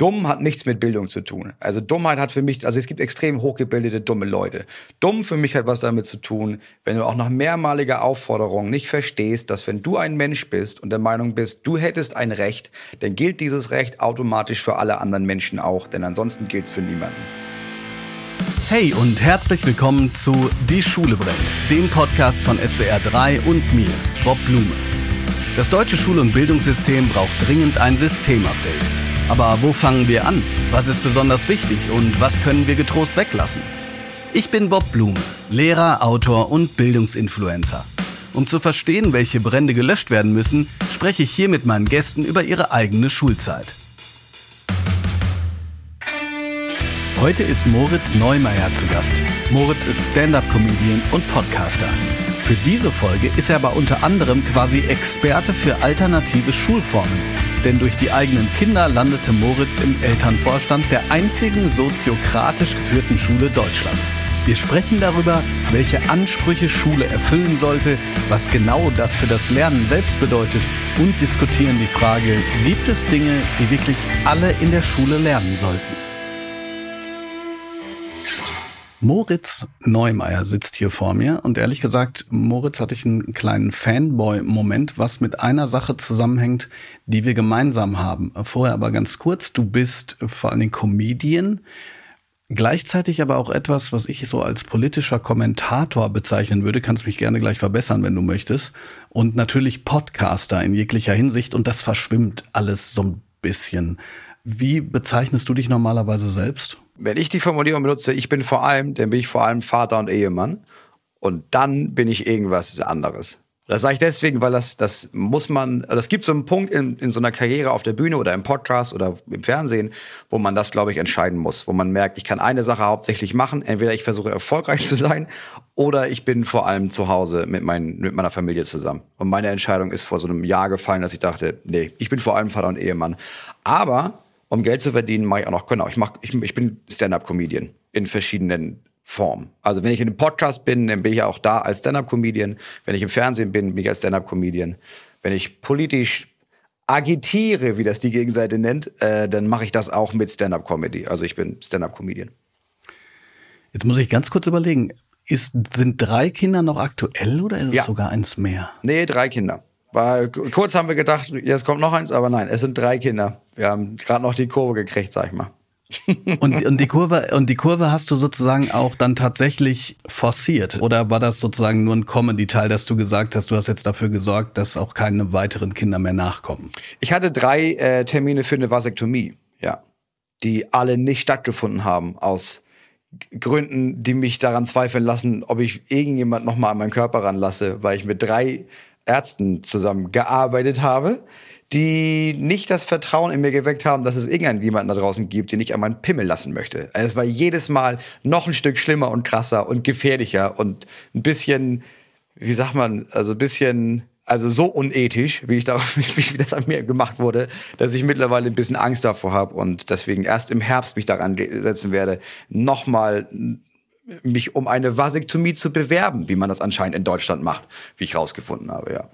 Dumm hat nichts mit Bildung zu tun. Also Dummheit hat für mich, also es gibt extrem hochgebildete, dumme Leute. Dumm für mich hat was damit zu tun, wenn du auch nach mehrmaliger Aufforderung nicht verstehst, dass wenn du ein Mensch bist und der Meinung bist, du hättest ein Recht, dann gilt dieses Recht automatisch für alle anderen Menschen auch, denn ansonsten gilt es für niemanden. Hey und herzlich willkommen zu Die Schule brennt, dem Podcast von SWR 3 und mir, Bob Blume. Das deutsche Schul- und Bildungssystem braucht dringend ein Systemupdate. Aber wo fangen wir an? Was ist besonders wichtig und was können wir getrost weglassen? Ich bin Bob Blume, Lehrer, Autor und Bildungsinfluencer. Um zu verstehen, welche Brände gelöscht werden müssen, spreche ich hier mit meinen Gästen über ihre eigene Schulzeit. Heute ist Moritz Neumeier zu Gast. Moritz ist Stand-up-Comedian und Podcaster. Für diese Folge ist er aber unter anderem quasi Experte für alternative Schulformen. Denn durch die eigenen Kinder landete Moritz im Elternvorstand der einzigen soziokratisch geführten Schule Deutschlands. Wir sprechen darüber, welche Ansprüche Schule erfüllen sollte, was genau das für das Lernen selbst bedeutet und diskutieren die Frage, gibt es Dinge, die wirklich alle in der Schule lernen sollten? Moritz Neumeier sitzt hier vor mir und ehrlich gesagt, Moritz hatte ich einen kleinen Fanboy-Moment, was mit einer Sache zusammenhängt, die wir gemeinsam haben. Vorher aber ganz kurz, du bist vor allen Dingen Comedian, gleichzeitig aber auch etwas, was ich so als politischer Kommentator bezeichnen würde, kannst mich gerne gleich verbessern, wenn du möchtest, und natürlich Podcaster in jeglicher Hinsicht und das verschwimmt alles so ein bisschen. Wie bezeichnest du dich normalerweise selbst? Wenn ich die Formulierung benutze, ich bin vor allem, dann bin ich vor allem Vater und Ehemann. Und dann bin ich irgendwas anderes. Das sage ich deswegen, weil das, das muss man, das gibt so einen Punkt in, in so einer Karriere auf der Bühne oder im Podcast oder im Fernsehen, wo man das, glaube ich, entscheiden muss. Wo man merkt, ich kann eine Sache hauptsächlich machen. Entweder ich versuche erfolgreich zu sein oder ich bin vor allem zu Hause mit, mein, mit meiner Familie zusammen. Und meine Entscheidung ist vor so einem Jahr gefallen, dass ich dachte, nee, ich bin vor allem Vater und Ehemann. Aber um Geld zu verdienen, mache ich auch noch, genau, ich, mach, ich, ich bin Stand-up-Comedian in verschiedenen Formen. Also wenn ich in einem Podcast bin, dann bin ich auch da als Stand-up-Comedian. Wenn ich im Fernsehen bin, bin ich als Stand-up-Comedian. Wenn ich politisch agitiere, wie das die Gegenseite nennt, äh, dann mache ich das auch mit Stand-up-Comedy. Also ich bin Stand-up-Comedian. Jetzt muss ich ganz kurz überlegen, ist, sind drei Kinder noch aktuell oder ist es ja. sogar eins mehr? Nee, drei Kinder. War, kurz haben wir gedacht, jetzt kommt noch eins, aber nein, es sind drei Kinder. Wir haben gerade noch die Kurve gekriegt, sag ich mal. und, und die Kurve und die Kurve hast du sozusagen auch dann tatsächlich forciert oder war das sozusagen nur ein Comedy-Teil, dass du gesagt hast, du hast jetzt dafür gesorgt, dass auch keine weiteren Kinder mehr nachkommen? Ich hatte drei äh, Termine für eine Vasektomie, ja, die alle nicht stattgefunden haben aus Gründen, die mich daran zweifeln lassen, ob ich irgendjemand noch mal an meinen Körper ranlasse, weil ich mit drei Ärzten zusammengearbeitet habe, die nicht das Vertrauen in mir geweckt haben, dass es irgendjemanden da draußen gibt, den ich an meinen Pimmel lassen möchte. Also es war jedes Mal noch ein Stück schlimmer und krasser und gefährlicher und ein bisschen, wie sagt man, also ein bisschen, also so unethisch, wie ich da, wie das an mir gemacht wurde, dass ich mittlerweile ein bisschen Angst davor habe und deswegen erst im Herbst mich daran setzen werde, nochmal mich um eine Vasektomie zu bewerben, wie man das anscheinend in Deutschland macht, wie ich rausgefunden habe, ja.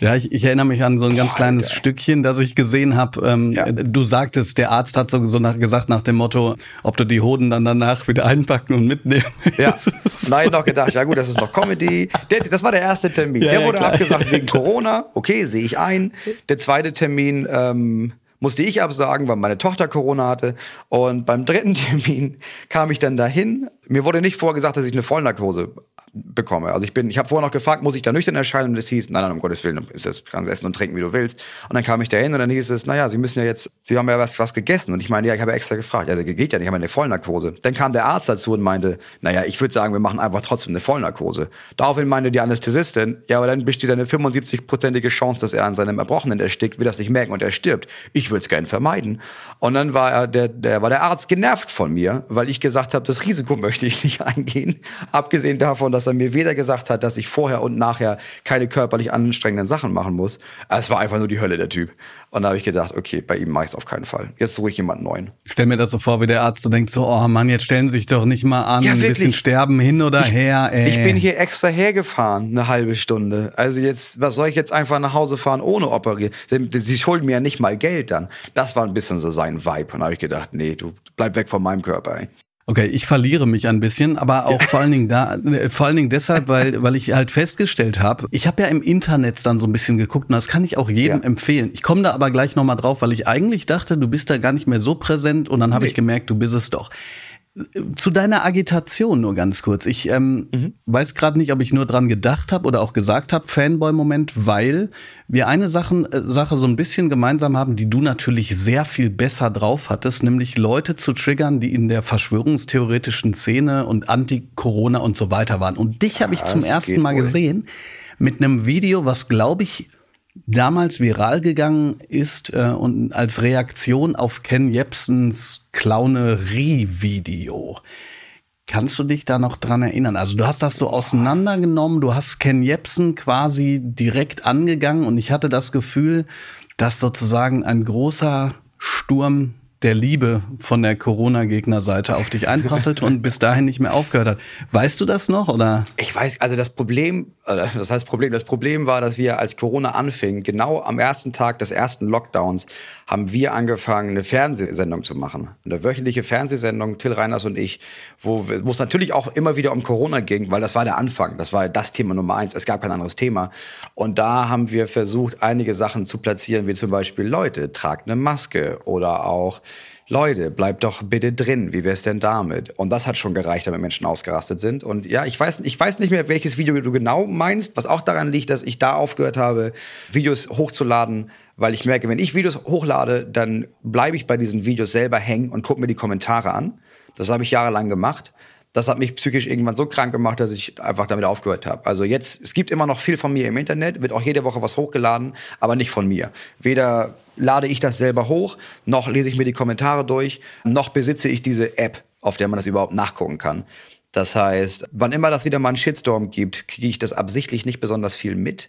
Ja, ich, ich erinnere mich an so ein ganz Boah, kleines Alter. Stückchen, das ich gesehen habe. Ähm, ja. Du sagtest, der Arzt hat so, so nach, gesagt nach dem Motto, ob du die Hoden dann danach wieder einpacken und mitnehmen. Ja, nein, noch gedacht, ja gut, das ist noch Comedy. Der, das war der erste Termin. Ja, der wurde klar. abgesagt wegen Corona. Okay, sehe ich ein. Der zweite Termin ähm, musste ich absagen, weil meine Tochter Corona hatte. Und beim dritten Termin kam ich dann dahin. Mir wurde nicht vorgesagt, dass ich eine Vollnarkose bekomme. Also ich bin, ich habe vorher noch gefragt, muss ich da nüchtern erscheinen? Und es hieß, nein, nein, um Gottes Willen, ist das, kannst essen und trinken, wie du willst. Und dann kam ich da hin und dann hieß es, naja, Sie müssen ja jetzt, Sie haben ja was, was gegessen. Und ich meine, ja, ich habe extra gefragt. Also geht ja nicht, ich habe eine Vollnarkose. Dann kam der Arzt dazu und meinte, naja, ich würde sagen, wir machen einfach trotzdem eine Vollnarkose. Daraufhin meinte die Anästhesistin, ja, aber dann besteht eine 75-prozentige Chance, dass er an seinem Erbrochenen erstickt, will das nicht merken und er stirbt. Ich würde es gerne vermeiden. Und dann war er, der, der, war der Arzt genervt von mir, weil ich gesagt habe, das Risiko möchte möchte ich nicht eingehen. Abgesehen davon, dass er mir weder gesagt hat, dass ich vorher und nachher keine körperlich anstrengenden Sachen machen muss. Es war einfach nur die Hölle, der Typ. Und da habe ich gedacht, okay, bei ihm mache ich auf keinen Fall. Jetzt suche ich jemanden neuen. Ich stell mir das so vor, wie der Arzt so denkt, so, oh Mann, jetzt stellen Sie sich doch nicht mal an, ja, ein bisschen sterben hin oder ich, her. Ey. Ich bin hier extra hergefahren, eine halbe Stunde. Also jetzt, was soll ich jetzt einfach nach Hause fahren ohne operieren? Sie, sie schulden mir ja nicht mal Geld dann. Das war ein bisschen so sein Vibe. Und da habe ich gedacht, nee, du bleib weg von meinem Körper. Ey. Okay, ich verliere mich ein bisschen, aber auch ja. vor allen Dingen da, äh, vor allen Dingen deshalb, weil, weil ich halt festgestellt habe, ich habe ja im Internet dann so ein bisschen geguckt und das kann ich auch jedem ja. empfehlen. Ich komme da aber gleich nochmal drauf, weil ich eigentlich dachte, du bist da gar nicht mehr so präsent und dann habe nee. ich gemerkt, du bist es doch. Zu deiner Agitation nur ganz kurz. Ich ähm, mhm. weiß gerade nicht, ob ich nur dran gedacht habe oder auch gesagt habe, Fanboy-Moment, weil wir eine Sachen, äh, Sache so ein bisschen gemeinsam haben, die du natürlich sehr viel besser drauf hattest, nämlich Leute zu triggern, die in der verschwörungstheoretischen Szene und Anti-Corona und so weiter waren. Und dich habe ich zum ersten Mal wohl. gesehen mit einem Video, was glaube ich damals viral gegangen ist äh, und als Reaktion auf Ken Jepsens Clownerie-Video. Kannst du dich da noch dran erinnern? Also du hast das so auseinandergenommen, du hast Ken Jepsen quasi direkt angegangen und ich hatte das Gefühl, dass sozusagen ein großer Sturm der Liebe von der Corona-Gegnerseite auf dich einprasselt und bis dahin nicht mehr aufgehört hat. Weißt du das noch oder? Ich weiß, also das Problem, das heißt Problem, das Problem war, dass wir als Corona anfing, genau am ersten Tag des ersten Lockdowns, haben wir angefangen, eine Fernsehsendung zu machen. Eine wöchentliche Fernsehsendung, Till Reiners und ich, wo, wo es natürlich auch immer wieder um Corona ging, weil das war der Anfang, das war das Thema Nummer eins, es gab kein anderes Thema. Und da haben wir versucht, einige Sachen zu platzieren, wie zum Beispiel Leute, tragt eine Maske oder auch Leute, bleibt doch bitte drin. Wie wär's denn damit? Und das hat schon gereicht, damit Menschen ausgerastet sind. Und ja, ich weiß, ich weiß nicht mehr, welches Video du genau meinst, was auch daran liegt, dass ich da aufgehört habe, Videos hochzuladen, weil ich merke, wenn ich Videos hochlade, dann bleibe ich bei diesen Videos selber hängen und gucke mir die Kommentare an. Das habe ich jahrelang gemacht das hat mich psychisch irgendwann so krank gemacht, dass ich einfach damit aufgehört habe. Also jetzt, es gibt immer noch viel von mir im Internet, wird auch jede Woche was hochgeladen, aber nicht von mir. Weder lade ich das selber hoch, noch lese ich mir die Kommentare durch, noch besitze ich diese App, auf der man das überhaupt nachgucken kann. Das heißt, wann immer das wieder mal einen Shitstorm gibt, kriege ich das absichtlich nicht besonders viel mit.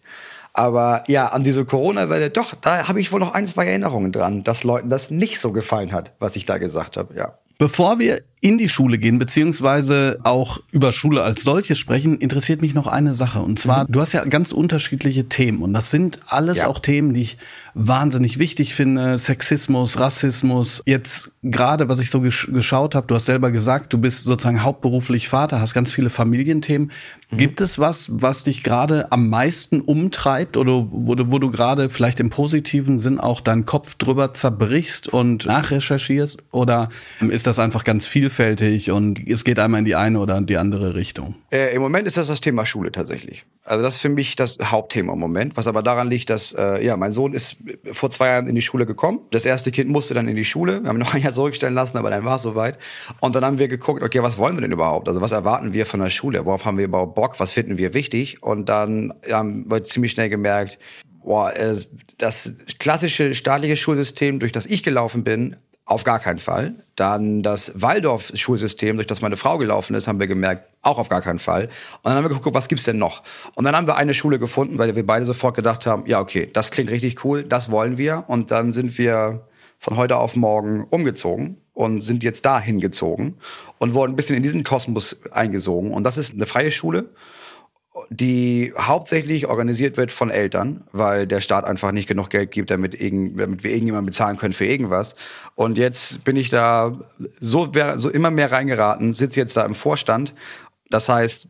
Aber ja, an diese Corona-Welle, doch, da habe ich wohl noch ein, zwei Erinnerungen dran, dass Leuten das nicht so gefallen hat, was ich da gesagt habe, ja. Bevor wir in die Schule gehen, beziehungsweise auch über Schule als solches sprechen, interessiert mich noch eine Sache. Und zwar, mhm. du hast ja ganz unterschiedliche Themen. Und das sind alles ja. auch Themen, die ich wahnsinnig wichtig finde. Sexismus, Rassismus. Jetzt gerade, was ich so gesch geschaut habe, du hast selber gesagt, du bist sozusagen hauptberuflich Vater, hast ganz viele Familienthemen. Mhm. Gibt es was, was dich gerade am meisten umtreibt oder wo du, wo du gerade vielleicht im positiven Sinn auch deinen Kopf drüber zerbrichst und nachrecherchierst? Oder ist das einfach ganz viel vielfältig und es geht einmal in die eine oder die andere Richtung? Äh, Im Moment ist das das Thema Schule tatsächlich. Also das ist für mich das Hauptthema im Moment, was aber daran liegt, dass äh, ja mein Sohn ist vor zwei Jahren in die Schule gekommen. Das erste Kind musste dann in die Schule. Wir haben noch ein Jahr zurückstellen lassen, aber dann war es soweit. Und dann haben wir geguckt, okay, was wollen wir denn überhaupt? Also was erwarten wir von der Schule? Worauf haben wir überhaupt Bock? Was finden wir wichtig? Und dann haben wir ziemlich schnell gemerkt, boah, das klassische staatliche Schulsystem, durch das ich gelaufen bin, auf gar keinen Fall. Dann das Waldorf-Schulsystem, durch das meine Frau gelaufen ist, haben wir gemerkt, auch auf gar keinen Fall. Und dann haben wir geguckt, was gibt's denn noch? Und dann haben wir eine Schule gefunden, weil wir beide sofort gedacht haben, ja, okay, das klingt richtig cool, das wollen wir. Und dann sind wir von heute auf morgen umgezogen und sind jetzt da hingezogen und wurden ein bisschen in diesen Kosmos eingesogen. Und das ist eine freie Schule die hauptsächlich organisiert wird von Eltern, weil der Staat einfach nicht genug Geld gibt, damit, irgend, damit wir irgendjemanden bezahlen können für irgendwas. Und jetzt bin ich da so, so immer mehr reingeraten, sitze jetzt da im Vorstand. Das heißt,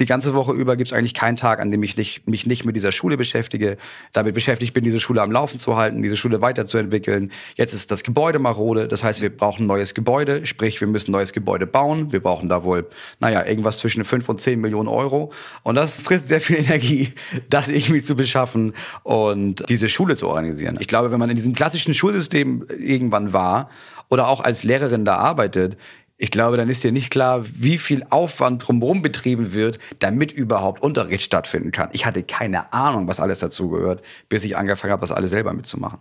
die ganze Woche über gibt es eigentlich keinen Tag, an dem ich nicht, mich nicht mit dieser Schule beschäftige, damit beschäftigt bin, diese Schule am Laufen zu halten, diese Schule weiterzuentwickeln. Jetzt ist das Gebäude marode, das heißt, wir brauchen ein neues Gebäude, sprich, wir müssen ein neues Gebäude bauen. Wir brauchen da wohl, naja, irgendwas zwischen 5 und 10 Millionen Euro. Und das frisst sehr viel Energie, das irgendwie zu beschaffen und diese Schule zu organisieren. Ich glaube, wenn man in diesem klassischen Schulsystem irgendwann war oder auch als Lehrerin da arbeitet, ich glaube, dann ist dir nicht klar, wie viel Aufwand drumherum betrieben wird, damit überhaupt Unterricht stattfinden kann. Ich hatte keine Ahnung, was alles dazu gehört, bis ich angefangen habe, das alles selber mitzumachen.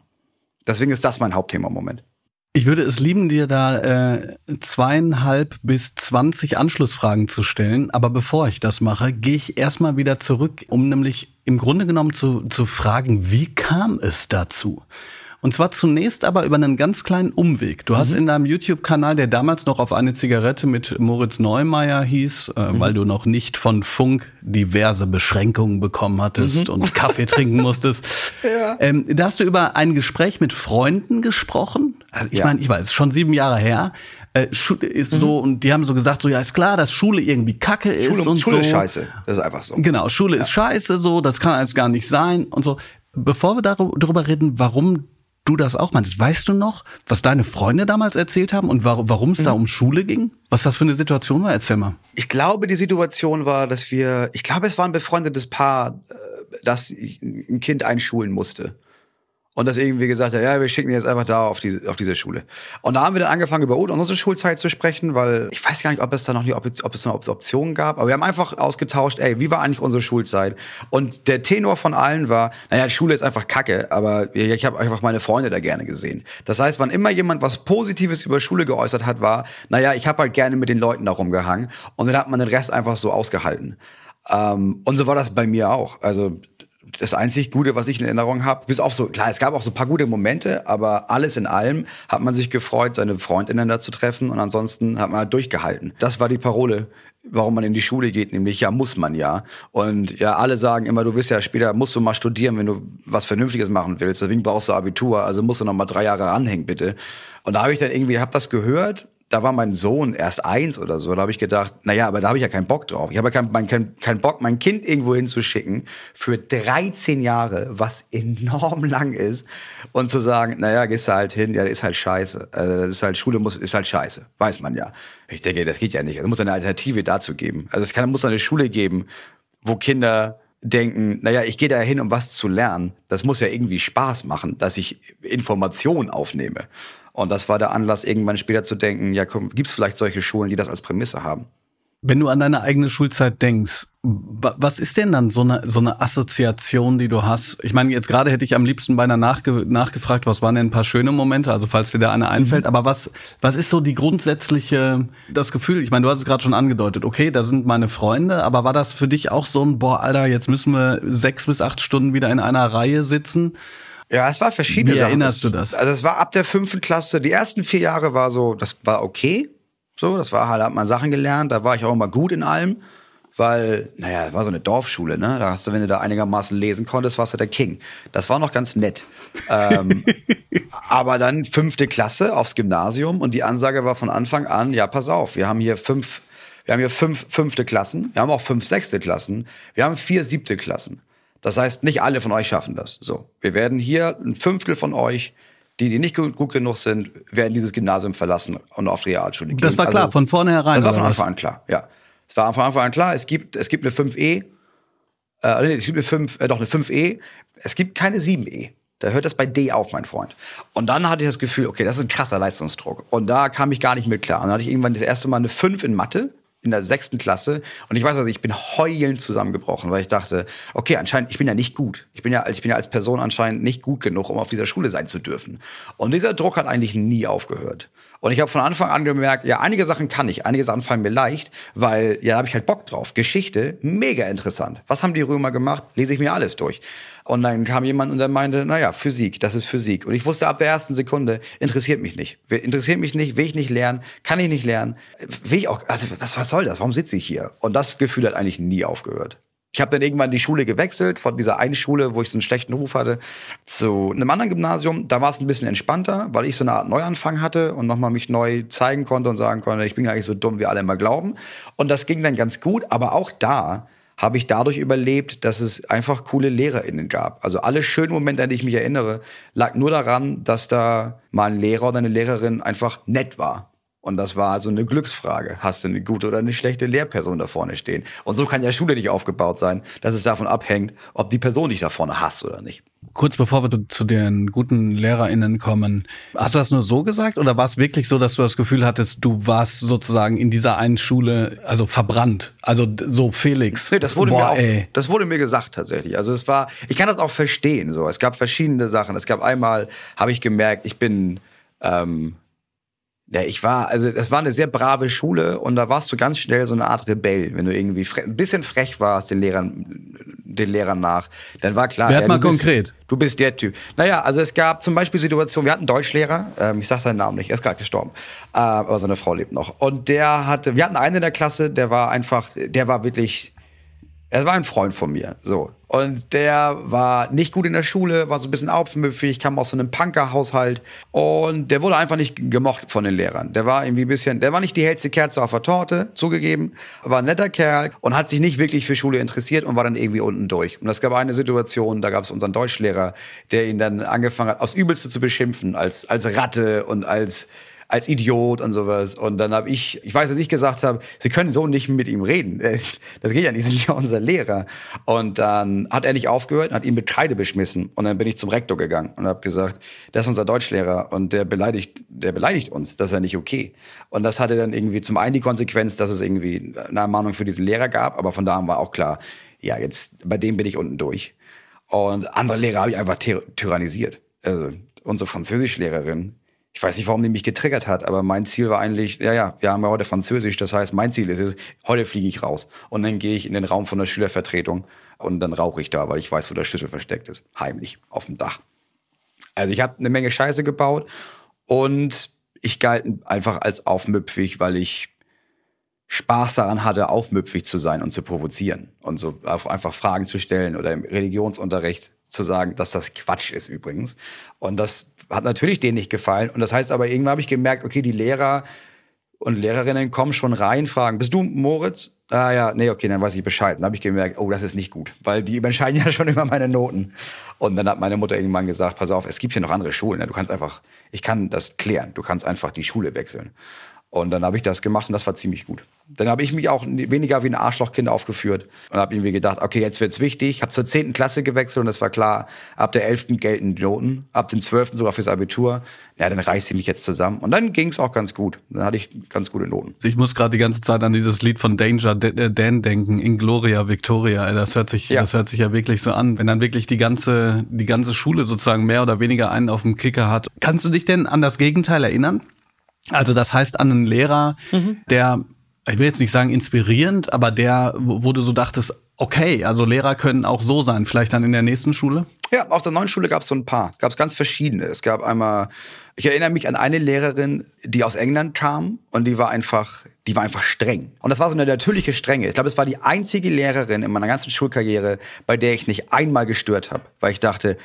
Deswegen ist das mein Hauptthema im Moment. Ich würde es lieben, dir da äh, zweieinhalb bis zwanzig Anschlussfragen zu stellen. Aber bevor ich das mache, gehe ich erstmal wieder zurück, um nämlich im Grunde genommen zu, zu fragen, wie kam es dazu? Und zwar zunächst aber über einen ganz kleinen Umweg. Du hast mhm. in deinem YouTube-Kanal, der damals noch auf eine Zigarette mit Moritz Neumeier hieß, äh, mhm. weil du noch nicht von Funk diverse Beschränkungen bekommen hattest mhm. und Kaffee trinken musstest. Ja. Ähm, da hast du über ein Gespräch mit Freunden gesprochen. Also ich ja. meine, ich weiß, schon sieben Jahre her. Äh, ist mhm. so und die haben so gesagt so ja ist klar dass Schule irgendwie Kacke ist Schule, und Schule so ist scheiße das ist einfach so genau Schule ja. ist scheiße so das kann alles gar nicht sein und so bevor wir darüber reden warum du das auch meinst. Weißt du noch, was deine Freunde damals erzählt haben und warum es mhm. da um Schule ging? Was das für eine Situation war? Erzähl mal. Ich glaube, die Situation war, dass wir, ich glaube, es war ein befreundetes Paar, äh, das ein Kind einschulen musste und das irgendwie gesagt hat, ja, wir schicken jetzt einfach da auf, die, auf diese Schule. Und da haben wir dann angefangen, über unsere Schulzeit zu sprechen, weil ich weiß gar nicht, ob es da noch nicht, ob es, ob es eine Option gab, aber wir haben einfach ausgetauscht, ey, wie war eigentlich unsere Schulzeit? Und der Tenor von allen war, naja, die Schule ist einfach kacke, aber ich habe einfach meine Freunde da gerne gesehen. Das heißt, wann immer jemand was Positives über Schule geäußert hat, war, naja, ich habe halt gerne mit den Leuten da rumgehangen und dann hat man den Rest einfach so ausgehalten. Ähm, und so war das bei mir auch. Also das einzig Gute, was ich in Erinnerung habe. Bis auf so, klar, es gab auch so ein paar gute Momente, aber alles in allem hat man sich gefreut, seine Freundinnen da zu treffen und ansonsten hat man halt durchgehalten. Das war die Parole, warum man in die Schule geht, nämlich ja, muss man ja. Und ja, alle sagen immer, du wirst ja später, musst du mal studieren, wenn du was Vernünftiges machen willst. Deswegen brauchst du Abitur, also musst du noch mal drei Jahre anhängen, bitte. Und da habe ich dann irgendwie, hab das gehört da war mein Sohn erst eins oder so. Da habe ich gedacht, naja, aber da habe ich ja keinen Bock drauf. Ich habe ja keinen kein, kein Bock, mein Kind irgendwo hinzuschicken für 13 Jahre, was enorm lang ist, und zu sagen, naja, gehst du halt hin, ja, das ist halt scheiße. Also das ist halt, Schule muss, ist halt scheiße. Weiß man ja. Ich denke, das geht ja nicht. Es muss eine Alternative dazu geben. Also es kann, muss eine Schule geben, wo Kinder denken, naja, ich gehe da hin, um was zu lernen. Das muss ja irgendwie Spaß machen, dass ich Informationen aufnehme. Und das war der Anlass, irgendwann später zu denken, ja, gibt es vielleicht solche Schulen, die das als Prämisse haben? Wenn du an deine eigene Schulzeit denkst, was ist denn dann so eine, so eine Assoziation, die du hast? Ich meine, jetzt gerade hätte ich am liebsten beinahe nachge, nachgefragt, was waren denn ein paar schöne Momente, also falls dir da eine einfällt, mhm. aber was, was ist so die grundsätzliche, das Gefühl, ich meine, du hast es gerade schon angedeutet, okay, da sind meine Freunde, aber war das für dich auch so ein, boah, Alter, jetzt müssen wir sechs bis acht Stunden wieder in einer Reihe sitzen? Ja, es war verschiedene Wie erinnerst du das? Also es war ab der fünften Klasse, die ersten vier Jahre war so, das war okay. So, das war halt, hat man Sachen gelernt, da war ich auch immer gut in allem. Weil, naja, es war so eine Dorfschule, ne? Da hast du, wenn du da einigermaßen lesen konntest, warst du der King. Das war noch ganz nett. ähm, aber dann fünfte Klasse aufs Gymnasium und die Ansage war von Anfang an, ja, pass auf, wir haben hier fünf, wir haben hier fünf fünfte Klassen, wir haben auch fünf sechste Klassen, wir haben vier siebte Klassen. Das heißt, nicht alle von euch schaffen das. So, wir werden hier ein Fünftel von euch, die, die nicht gut, gut genug sind, werden dieses Gymnasium verlassen und auf die Realschule gehen. Das war klar, also, von vornherein. Das war von Anfang an klar, ja. Es war von Anfang an klar, es gibt, es gibt eine 5e, äh, nee, es gibt eine 5, äh, doch eine 5e, es gibt keine 7e. Da hört das bei D auf, mein Freund. Und dann hatte ich das Gefühl, okay, das ist ein krasser Leistungsdruck. Und da kam ich gar nicht mit klar. Und dann hatte ich irgendwann das erste Mal eine 5 in Mathe in der sechsten Klasse und ich weiß also, ich bin heulend zusammengebrochen, weil ich dachte, okay, anscheinend, ich bin ja nicht gut. Ich bin ja, ich bin ja als Person anscheinend nicht gut genug, um auf dieser Schule sein zu dürfen. Und dieser Druck hat eigentlich nie aufgehört. Und ich habe von Anfang an gemerkt, ja, einige Sachen kann ich, einige Sachen fallen mir leicht, weil ja, da habe ich halt Bock drauf. Geschichte, mega interessant. Was haben die Römer gemacht? Lese ich mir alles durch. Und dann kam jemand und der meinte, naja, Physik, das ist Physik. Und ich wusste ab der ersten Sekunde, interessiert mich nicht. Interessiert mich nicht, will ich nicht lernen, kann ich nicht lernen. Will ich auch, also was, was soll das? Warum sitze ich hier? Und das Gefühl hat eigentlich nie aufgehört. Ich habe dann irgendwann die Schule gewechselt, von dieser einen Schule, wo ich so einen schlechten Ruf hatte, zu einem anderen Gymnasium. Da war es ein bisschen entspannter, weil ich so eine Art Neuanfang hatte und nochmal mich neu zeigen konnte und sagen konnte, ich bin gar nicht so dumm, wie alle immer glauben. Und das ging dann ganz gut, aber auch da habe ich dadurch überlebt, dass es einfach coole LehrerInnen gab. Also alle schönen Momente, an die ich mich erinnere, lag nur daran, dass da mal ein Lehrer oder eine Lehrerin einfach nett war und das war also eine Glücksfrage. Hast du eine gute oder eine schlechte Lehrperson da vorne stehen? Und so kann ja Schule nicht aufgebaut sein, dass es davon abhängt, ob die Person dich da vorne hasst oder nicht. Kurz bevor wir zu den guten LehrerInnen kommen, hast du das nur so gesagt oder war es wirklich so, dass du das Gefühl hattest, du warst sozusagen in dieser einen Schule, also verbrannt? Also so Felix. Nee, das wurde Boah, mir auch, das wurde mir gesagt tatsächlich. Also es war, ich kann das auch verstehen, so. Es gab verschiedene Sachen. Es gab einmal, habe ich gemerkt, ich bin, ähm, Ja, ich war, also das war eine sehr brave Schule und da warst du ganz schnell so eine Art Rebell, wenn du irgendwie ein bisschen frech warst den Lehrern, den Lehrern nach. Dann war klar. Wer ja, mal du bist, konkret? Du bist der Typ. Naja, also es gab zum Beispiel Situationen, wir hatten einen Deutschlehrer, ähm, ich sag seinen Namen nicht, er ist gerade gestorben, äh, aber seine Frau lebt noch. Und der hatte, wir hatten einen in der Klasse, der war einfach, der war wirklich, er war ein Freund von mir, so. Und der war nicht gut in der Schule, war so ein bisschen aufmüpfig, kam aus so einem Punkerhaushalt und der wurde einfach nicht gemocht von den Lehrern. Der war irgendwie ein bisschen, der war nicht die hellste Kerze auf der Torte, zugegeben, war ein netter Kerl und hat sich nicht wirklich für Schule interessiert und war dann irgendwie unten durch. Und es gab eine Situation, da gab es unseren Deutschlehrer, der ihn dann angefangen hat, aufs Übelste zu beschimpfen, als, als Ratte und als als Idiot und sowas. Und dann habe ich, ich weiß, dass ich gesagt habe, Sie können so nicht mit ihm reden. Das geht ja nicht, Sie sind ja unser Lehrer. Und dann hat er nicht aufgehört und hat ihn mit Kreide beschmissen. Und dann bin ich zum Rektor gegangen und habe gesagt, das ist unser Deutschlehrer und der beleidigt, der beleidigt uns. Das ist ja nicht okay. Und das hatte dann irgendwie zum einen die Konsequenz, dass es irgendwie eine Ermahnung für diesen Lehrer gab. Aber von da an war auch klar, ja, jetzt bei dem bin ich unten durch. Und andere Lehrer habe ich einfach tyrannisiert. Also unsere Französischlehrerin, ich weiß nicht, warum die mich getriggert hat, aber mein Ziel war eigentlich, ja, ja, wir haben ja heute Französisch, das heißt, mein Ziel ist es, heute fliege ich raus. Und dann gehe ich in den Raum von der Schülervertretung und dann rauche ich da, weil ich weiß, wo der Schlüssel versteckt ist. Heimlich, auf dem Dach. Also ich habe eine Menge Scheiße gebaut und ich galt einfach als aufmüpfig, weil ich Spaß daran hatte, aufmüpfig zu sein und zu provozieren und so einfach Fragen zu stellen oder im Religionsunterricht zu sagen, dass das Quatsch ist übrigens. Und das hat natürlich denen nicht gefallen. Und das heißt aber, irgendwann habe ich gemerkt, okay, die Lehrer und Lehrerinnen kommen schon rein, fragen, bist du Moritz? Ah ja, nee, okay, dann weiß ich Bescheid. Dann habe ich gemerkt, oh, das ist nicht gut, weil die entscheiden ja schon immer meine Noten. Und dann hat meine Mutter irgendwann gesagt, pass auf, es gibt hier noch andere Schulen. Ne? Du kannst einfach, ich kann das klären, du kannst einfach die Schule wechseln. Und dann habe ich das gemacht und das war ziemlich gut. Dann habe ich mich auch weniger wie ein Arschlochkind aufgeführt und habe irgendwie gedacht, okay, jetzt wird's wichtig. Habe zur zehnten Klasse gewechselt und es war klar, ab der elften gelten die Noten, ab dem zwölften sogar fürs Abitur. Ja, dann reiß ich mich jetzt zusammen. Und dann ging's auch ganz gut. Dann hatte ich ganz gute Noten. Ich muss gerade die ganze Zeit an dieses Lied von Danger äh, Dan denken, In Gloria Victoria. Das hört sich, ja. das hört sich ja wirklich so an. Wenn dann wirklich die ganze, die ganze Schule sozusagen mehr oder weniger einen auf dem Kicker hat. Kannst du dich denn an das Gegenteil erinnern? Also das heißt an einen Lehrer, mhm. der, ich will jetzt nicht sagen inspirierend, aber der, wo du so dachtest, okay, also Lehrer können auch so sein, vielleicht dann in der nächsten Schule? Ja, auf der neuen Schule gab es so ein paar. Gab es ganz verschiedene. Es gab einmal, ich erinnere mich an eine Lehrerin, die aus England kam und die war einfach, die war einfach streng. Und das war so eine natürliche Strenge. Ich glaube, es war die einzige Lehrerin in meiner ganzen Schulkarriere, bei der ich nicht einmal gestört habe, weil ich dachte,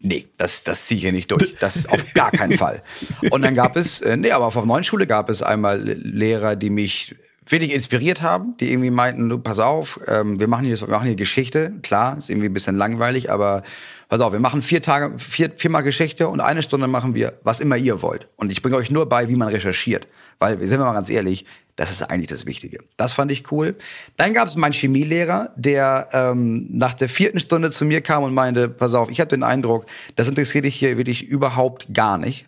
nee, das, das ziehe ich hier nicht durch. Das auf gar keinen Fall. Und dann gab es, äh, nee, aber auf der neuen Schule gab es einmal Lehrer, die mich wirklich inspiriert haben, die irgendwie meinten, du, pass auf, ähm, wir machen hier, wir machen hier Geschichte. Klar, ist irgendwie ein bisschen langweilig, aber pass auf, wir machen vier Tage, vier, viermal Geschichte und eine Stunde machen wir, was immer ihr wollt. Und ich bringe euch nur bei, wie man recherchiert. Weil, sind wir mal ganz ehrlich, das ist eigentlich das Wichtige. Das fand ich cool. Dann gab es meinen Chemielehrer, der ähm, nach der vierten Stunde zu mir kam und meinte, pass auf, ich habe den Eindruck, das interessiert dich hier wirklich überhaupt gar nicht.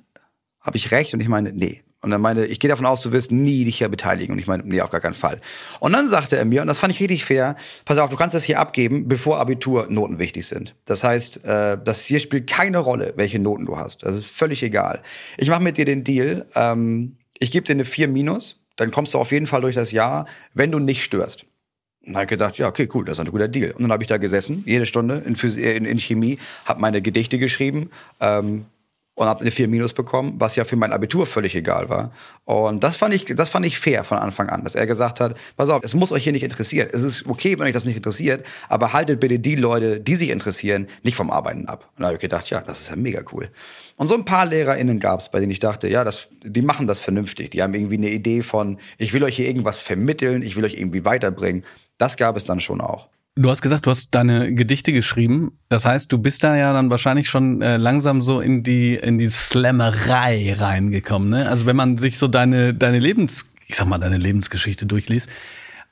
Habe ich recht? Und ich meine, nee, und er meinte, ich gehe davon aus, du wirst nie dich hier beteiligen. Und ich meine, nee, auf gar keinen Fall. Und dann sagte er mir, und das fand ich richtig fair, pass auf, du kannst das hier abgeben, bevor Abiturnoten wichtig sind. Das heißt, äh, das hier spielt keine Rolle, welche Noten du hast. Das ist völlig egal. Ich mache mit dir den Deal, ähm, ich gebe dir eine 4 minus, dann kommst du auf jeden Fall durch das Jahr, wenn du nicht störst. Und habe gedacht, ja, okay, cool, das ist ein guter Deal. Und dann habe ich da gesessen, jede Stunde in, Phys in, in Chemie, habe meine Gedichte geschrieben, ähm, und habe eine 4 Minus bekommen, was ja für mein Abitur völlig egal war. Und das fand ich, das fand ich fair von Anfang an, dass er gesagt hat, pass auf, es muss euch hier nicht interessieren. Es ist okay, wenn euch das nicht interessiert, aber haltet bitte die Leute, die sich interessieren, nicht vom Arbeiten ab. Und da habe ich gedacht, ja, das ist ja mega cool. Und so ein paar LehrerInnen gab es, bei denen ich dachte, ja, das, die machen das vernünftig. Die haben irgendwie eine Idee von, ich will euch hier irgendwas vermitteln, ich will euch irgendwie weiterbringen. Das gab es dann schon auch. Du hast gesagt, du hast deine Gedichte geschrieben. Das heißt, du bist da ja dann wahrscheinlich schon äh, langsam so in die in die Slammerei reingekommen. Ne? Also wenn man sich so deine deine Lebens, ich sag mal deine Lebensgeschichte durchliest,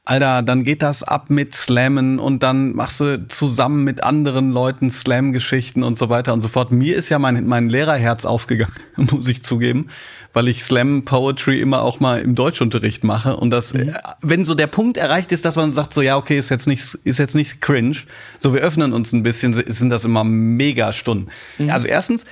Alter, dann geht das ab mit Slammen und dann machst du zusammen mit anderen Leuten Slam-Geschichten und so weiter und so fort. Mir ist ja mein, mein Lehrerherz aufgegangen, muss ich zugeben, weil ich Slam-Poetry immer auch mal im Deutschunterricht mache. Und das, mhm. Äh, wenn so der Punkt erreicht ist, dass man sagt, so ja, okay, ist jetzt nicht, ist jetzt nicht cringe, so wir öffnen uns ein bisschen, sind das immer mega Stunden. Mhm. Also erstens,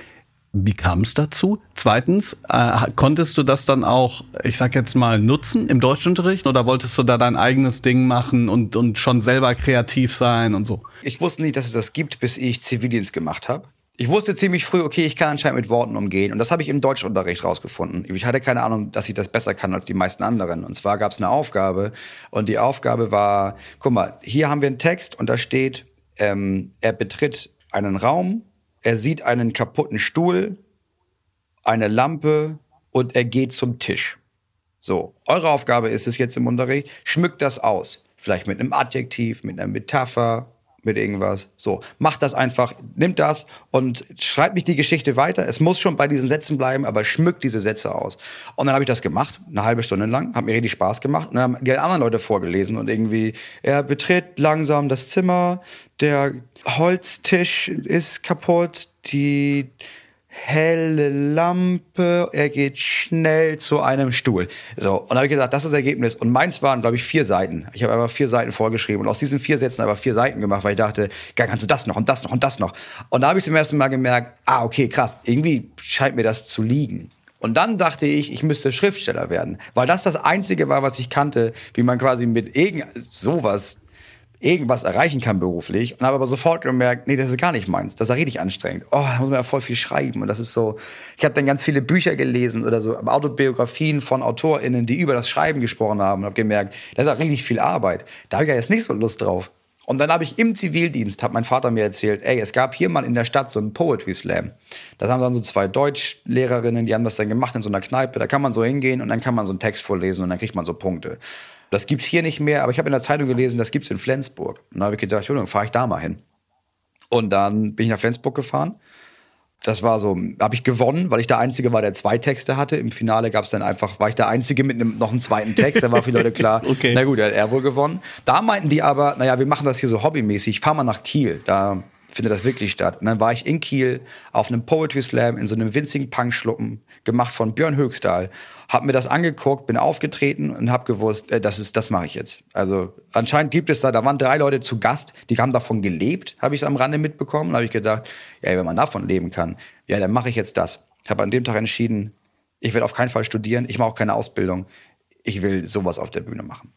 Wie kam es dazu? Zweitens, äh, konntest du das dann auch, ich sag jetzt mal, nutzen im Deutschunterricht oder wolltest du da dein eigenes Ding machen und, und schon selber kreativ sein und so? Ich wusste nicht, dass es das gibt, bis ich Zivildienst gemacht habe. Ich wusste ziemlich früh, okay, ich kann anscheinend mit Worten umgehen. Und das habe ich im Deutschunterricht rausgefunden. Ich hatte keine Ahnung, dass ich das besser kann als die meisten anderen. Und zwar gab es eine Aufgabe. Und die Aufgabe war, guck mal, hier haben wir einen Text und da steht, ähm, er betritt einen Raum, er sieht einen kaputten Stuhl, eine Lampe und er geht zum Tisch. So, eure Aufgabe ist es jetzt im Unterricht, schmückt das aus. Vielleicht mit einem Adjektiv, mit einer Metapher, mit irgendwas. So, macht das einfach, nimmt das und schreibt nicht die Geschichte weiter. Es muss schon bei diesen Sätzen bleiben, aber schmückt diese Sätze aus. Und dann habe ich das gemacht, eine halbe Stunde lang, hat mir richtig Spaß gemacht. Und dann haben die anderen Leute vorgelesen und irgendwie, er betritt langsam das Zimmer, der Holztisch ist kaputt, die helle Lampe, er geht schnell zu einem Stuhl. So, und habe ich gesagt, das ist das Ergebnis. Und meins waren, glaube ich, vier Seiten. Ich habe einfach vier Seiten vorgeschrieben und aus diesen vier Sätzen aber vier Seiten gemacht, weil ich dachte, gar kannst du das noch und das noch und das noch. Und da habe ich zum ersten Mal gemerkt, ah, okay, krass, irgendwie scheint mir das zu liegen. Und dann dachte ich, ich müsste Schriftsteller werden, weil das das Einzige war, was ich kannte, wie man quasi mit irgend sowas irgendwas erreichen kann beruflich und habe aber sofort gemerkt, nee, das ist gar nicht meins. Das ist ja richtig anstrengend. Oh, da muss man ja voll viel schreiben und das ist so. Ich habe dann ganz viele Bücher gelesen oder so Autobiografien von AutorInnen, die über das Schreiben gesprochen haben und habe gemerkt, das ist auch richtig viel Arbeit. Da habe ich ja jetzt nicht so Lust drauf. Und dann habe ich im Zivildienst, hat mein Vater mir erzählt, ey, es gab hier mal in der Stadt so einen Poetry Slam. Da haben dann so zwei Deutschlehrerinnen, die haben das dann gemacht in so einer Kneipe. Da kann man so hingehen und dann kann man so einen Text vorlesen und dann kriegt man so Punkte. Das gibt's hier nicht mehr, aber ich habe in der Zeitung gelesen, das gibt's in Flensburg. Und dann habe ich gedacht, dann fahre ich da mal hin. Und dann bin ich nach Flensburg gefahren. Das war so, habe ich gewonnen, weil ich der Einzige war, der zwei Texte hatte. Im Finale gab es dann einfach, war ich der Einzige mit einem, noch einem zweiten Text. Dann war für die Leute klar, okay. na gut, er hat er wohl gewonnen. Da meinten die aber, naja, wir machen das hier so hobbymäßig. Fahr mal nach Kiel. Da findet das wirklich statt. Und dann war ich in Kiel auf einem Poetry Slam in so einem winzigen Punkschluppen, gemacht von Björn Höchstahl. Hab mir das angeguckt, bin aufgetreten und hab gewusst, äh, das ist, das mache ich jetzt. Also anscheinend gibt es da, da waren drei Leute zu Gast, die haben davon gelebt, habe ich am Rande mitbekommen. Da habe ich gedacht, ja, wenn man davon leben kann, ja, dann mache ich jetzt das. Habe an dem Tag entschieden, ich werde auf keinen Fall studieren, ich mache auch keine Ausbildung. Ich will sowas auf der Bühne machen.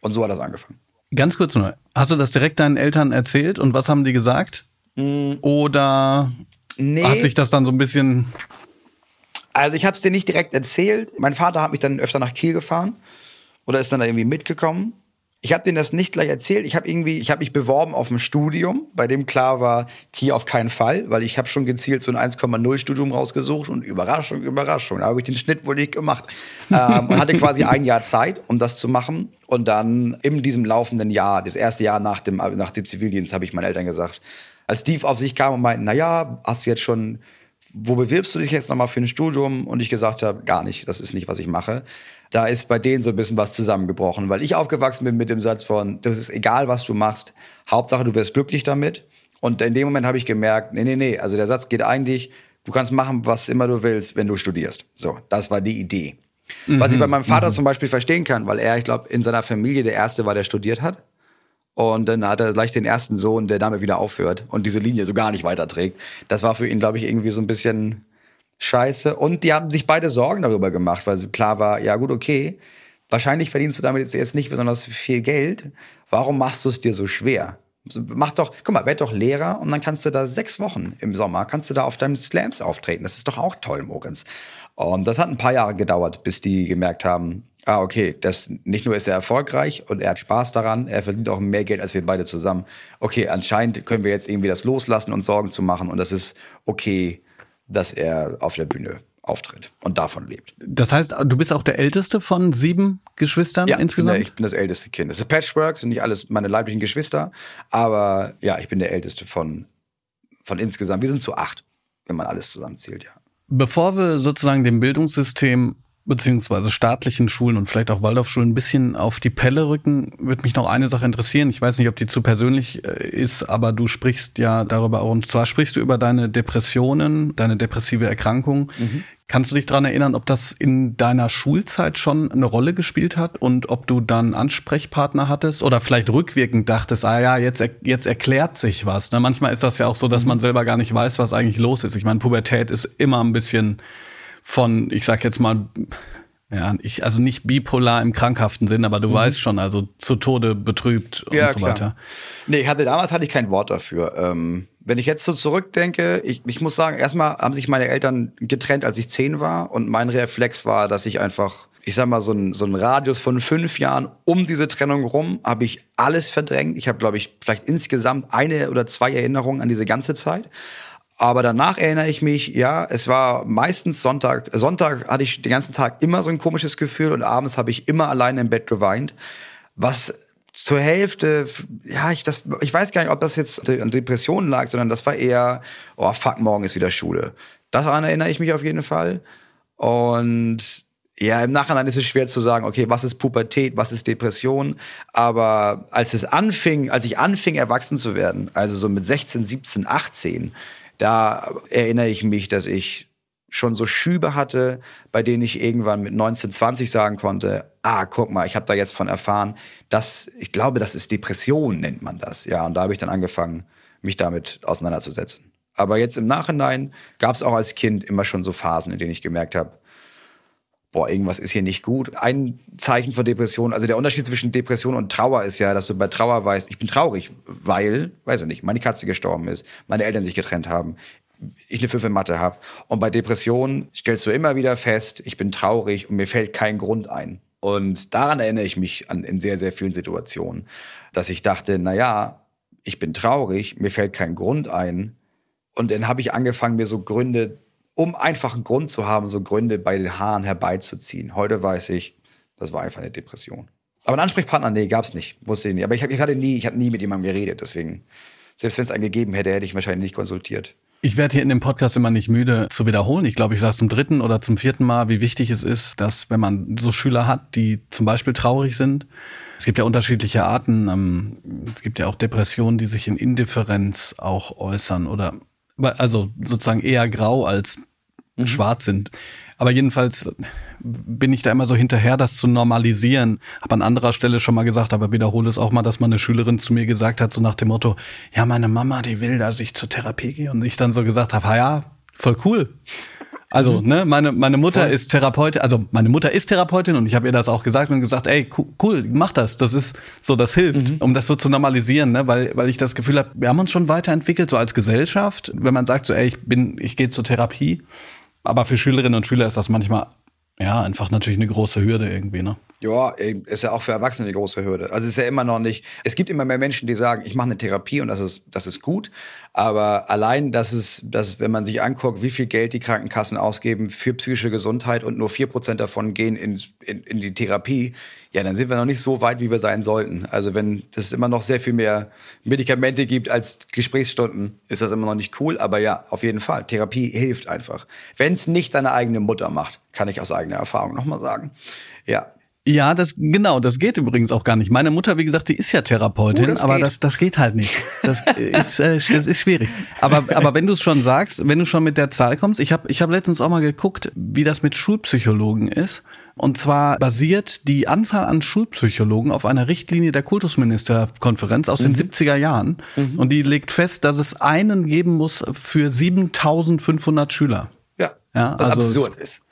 Und so hat das angefangen. Ganz kurz nur, hast du das direkt deinen Eltern erzählt und was haben die gesagt? Mm. Oder nee. hat sich das dann so ein bisschen. Also ich habe es dir nicht direkt erzählt. Mein Vater hat mich dann öfter nach Kiel gefahren oder ist dann da irgendwie mitgekommen. Ich habe denen das nicht gleich erzählt. Ich habe irgendwie, ich habe mich beworben auf ein Studium, bei dem klar war, Kiel auf keinen Fall, weil ich habe schon gezielt so ein 1,0 Studium rausgesucht und Überraschung, Überraschung, da habe ich den Schnitt wohl nicht gemacht ähm, und hatte quasi ein Jahr Zeit, um das zu machen. Und dann in diesem laufenden Jahr, das erste Jahr nach dem nach dem Zivildienst, habe ich meinen Eltern gesagt, als Steve auf sich kam und meinte, na ja, hast du jetzt schon, wo bewirbst du dich jetzt nochmal für ein Studium? Und ich gesagt habe, gar nicht, das ist nicht, was ich mache. Da ist bei denen so ein bisschen was zusammengebrochen, weil ich aufgewachsen bin mit dem Satz von, das ist egal, was du machst, Hauptsache du wirst glücklich damit. Und in dem Moment habe ich gemerkt, nee, nee, nee, also der Satz geht eigentlich, du kannst machen, was immer du willst, wenn du studierst. So, das war die Idee. Mhm, was ich bei meinem Vater mhm. zum Beispiel verstehen kann, weil er, ich glaube, in seiner Familie der Erste war, der studiert hat. Und dann hat er gleich den ersten Sohn, der damit wieder aufhört und diese Linie so gar nicht weiterträgt. Das war für ihn, glaube ich, irgendwie so ein bisschen scheiße. Und die haben sich beide Sorgen darüber gemacht, weil klar war, ja gut, okay, wahrscheinlich verdienst du damit jetzt nicht besonders viel Geld. Warum machst du es dir so schwer? Mach doch, guck mal, werd doch Lehrer und dann kannst du da sechs Wochen im Sommer, kannst du da auf deinem Slams auftreten. Das ist doch auch toll, Moritz. Und das hat ein paar Jahre gedauert, bis die gemerkt haben, ah, okay, das nicht nur ist er erfolgreich und er hat Spaß daran, er verdient auch mehr Geld als wir beide zusammen. Okay, anscheinend können wir jetzt irgendwie das loslassen und Sorgen zu machen und das ist okay, dass er auf der Bühne auftritt und davon lebt. Das heißt, du bist auch der älteste von sieben Geschwistern ja, insgesamt? Ja, ich bin das älteste Kind. Das ist Patchwork, sind nicht alles meine leiblichen Geschwister, aber ja, ich bin der älteste von, von insgesamt. Wir sind zu acht, wenn man alles zusammenzählt, ja. Bevor wir sozusagen dem Bildungssystem beziehungsweise staatlichen Schulen und vielleicht auch Waldorfschulen ein bisschen auf die Pelle rücken, würde mich noch eine Sache interessieren. Ich weiß nicht, ob die zu persönlich äh, ist, aber du sprichst ja darüber auch. Und zwar sprichst du über deine Depressionen, deine depressive Erkrankung. Mhm. Kannst du dich daran erinnern, ob das in deiner Schulzeit schon eine Rolle gespielt hat und ob du dann Ansprechpartner hattest oder vielleicht rückwirkend dachtest, ah ja, jetzt, jetzt erklärt sich was. Ne? Manchmal ist das ja auch so, dass mhm. man selber gar nicht weiß, was eigentlich los ist. Ich meine, Pubertät ist immer ein bisschen von, ich sag jetzt mal, ja, ich, also nicht bipolar im krankhaften Sinn, aber du mhm. weißt schon, also zu Tode betrübt und ja, so klar. weiter. Nee, ich hatte damals hatte ich kein Wort dafür. Ähm, wenn ich jetzt so zurückdenke, ich, ich muss sagen, erstmal haben sich meine Eltern getrennt, als ich zehn war, und mein Reflex war, dass ich einfach, ich sag mal, so ein, so ein Radius von fünf Jahren um diese Trennung rum, habe ich alles verdrängt. Ich habe, glaube ich, vielleicht insgesamt eine oder zwei Erinnerungen an diese ganze Zeit. Aber danach erinnere ich mich, ja, es war meistens Sonntag. Sonntag hatte ich den ganzen Tag immer so ein komisches Gefühl und abends habe ich immer alleine im Bett geweint. Was zur Hälfte, ja, ich, das, ich weiß gar nicht, ob das jetzt an Depressionen lag, sondern das war eher, oh fuck, morgen ist wieder Schule. Daran erinnere ich mich auf jeden Fall. Und ja, im Nachhinein ist es schwer zu sagen, okay, was ist Pubertät, was ist Depression. Aber als es anfing, als ich anfing, erwachsen zu werden, also so mit 16, 17, 18, da erinnere ich mich, dass ich schon so Schübe hatte, bei denen ich irgendwann mit 19, 20 sagen konnte, ah, guck mal, ich habe da jetzt von erfahren, dass ich glaube, das ist Depression, nennt man das. Ja, und da habe ich dann angefangen, mich damit auseinanderzusetzen. Aber jetzt im Nachhinein gab es auch als Kind immer schon so Phasen, in denen ich gemerkt habe, boah, irgendwas ist hier nicht gut. Ein Zeichen von Depression, also der Unterschied zwischen Depression und Trauer ist ja, dass du bei Trauer weißt, ich bin traurig, weil, weiß ich nicht, meine Katze gestorben ist, meine Eltern sich getrennt haben, ich eine 5 in habe. Und bei Depressionen stellst du immer wieder fest, ich bin traurig und mir fällt kein Grund ein. Und daran erinnere ich mich an, in sehr, sehr vielen Situationen, dass ich dachte, na ja, ich bin traurig, mir fällt kein Grund ein. Und dann habe ich angefangen, mir so Gründe um einfach einen Grund zu haben, so Gründe bei den Haaren herbeizuziehen. Heute weiß ich, das war einfach eine Depression. Aber einen Ansprechpartner, nee, gab's nicht. Wusste ich nicht. Aber ich, ich hatte nie, ich hatte nie mit jemandem geredet. Deswegen, selbst wenn es einen gegeben hätte, hätte ich wahrscheinlich nicht konsultiert. Ich werde hier in dem Podcast immer nicht müde zu wiederholen. Ich glaube, ich sage zum dritten oder zum vierten Mal, wie wichtig es ist, dass wenn man so Schüler hat, die zum Beispiel traurig sind, es gibt ja unterschiedliche Arten. Ähm, es gibt ja auch Depressionen, die sich in Indifferenz auch äußern oder also sozusagen eher grau als mhm. schwarz sind. Aber jedenfalls bin ich da immer so hinterher, das zu normalisieren. Habe an anderer Stelle schon mal gesagt, aber wiederhole es auch mal, dass mal eine Schülerin zu mir gesagt hat, so nach dem Motto, ja, meine Mama, die will, dass ich zur Therapie gehe. Und ich dann so gesagt habe, ja, voll cool. Also, mhm. ne, meine, meine Mutter Voll. ist Therapeutin, also meine Mutter ist Therapeutin und ich habe ihr das auch gesagt und gesagt, ey, cool, mach das. Das ist so, das hilft, mhm. um das so zu normalisieren, ne? Weil, weil ich das Gefühl habe, wir haben uns schon weiterentwickelt, so als Gesellschaft, wenn man sagt, so, ey, ich bin, ich gehe zur Therapie. Aber für Schülerinnen und Schüler ist das manchmal ja einfach natürlich eine große Hürde irgendwie, ne? Ja, ist ja auch für Erwachsene eine große Hürde. Also es ist ja immer noch nicht. Es gibt immer mehr Menschen, die sagen, ich mache eine Therapie und das ist das ist gut. Aber allein, dass es, dass wenn man sich anguckt, wie viel Geld die Krankenkassen ausgeben für psychische Gesundheit und nur vier Prozent davon gehen in, in, in die Therapie, ja, dann sind wir noch nicht so weit, wie wir sein sollten. Also wenn es immer noch sehr viel mehr Medikamente gibt als Gesprächsstunden, ist das immer noch nicht cool. Aber ja, auf jeden Fall. Therapie hilft einfach. Wenn es nicht deine eigene Mutter macht, kann ich aus eigener Erfahrung nochmal sagen. Ja, ja, das genau, das geht übrigens auch gar nicht. Meine Mutter, wie gesagt, die ist ja Therapeutin, oh, das aber geht. das das geht halt nicht. Das ist äh, das ist schwierig. Aber aber wenn du es schon sagst, wenn du schon mit der Zahl kommst, ich habe ich habe letztens auch mal geguckt, wie das mit Schulpsychologen ist. Und zwar basiert die Anzahl an Schulpsychologen auf einer Richtlinie der Kultusministerkonferenz aus mhm. den 70er Jahren. Mhm. Und die legt fest, dass es einen geben muss für 7500 Schüler. Ja, ja was also absurd ist.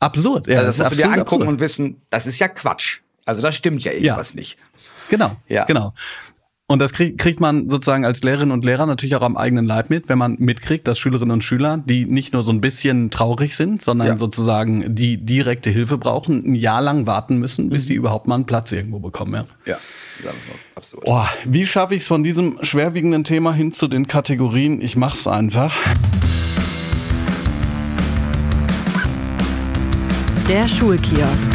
Absurd, ja. Also das, das musst du dir angucken absurd. und wissen, das ist ja Quatsch. Also das stimmt ja irgendwas ja. nicht. Genau, ja. genau. Und das krieg, kriegt man sozusagen als Lehrerin und Lehrer natürlich auch am eigenen Leib mit, wenn man mitkriegt, dass Schülerinnen und Schüler, die nicht nur so ein bisschen traurig sind, sondern ja. sozusagen die direkte Hilfe brauchen, ein Jahr lang warten müssen, bis mhm. die überhaupt mal einen Platz irgendwo bekommen. Ja, ja. absolut. Oh, wie schaffe ich es von diesem schwerwiegenden Thema hin zu den Kategorien? Ich mach's einfach. Der Schulkiosk.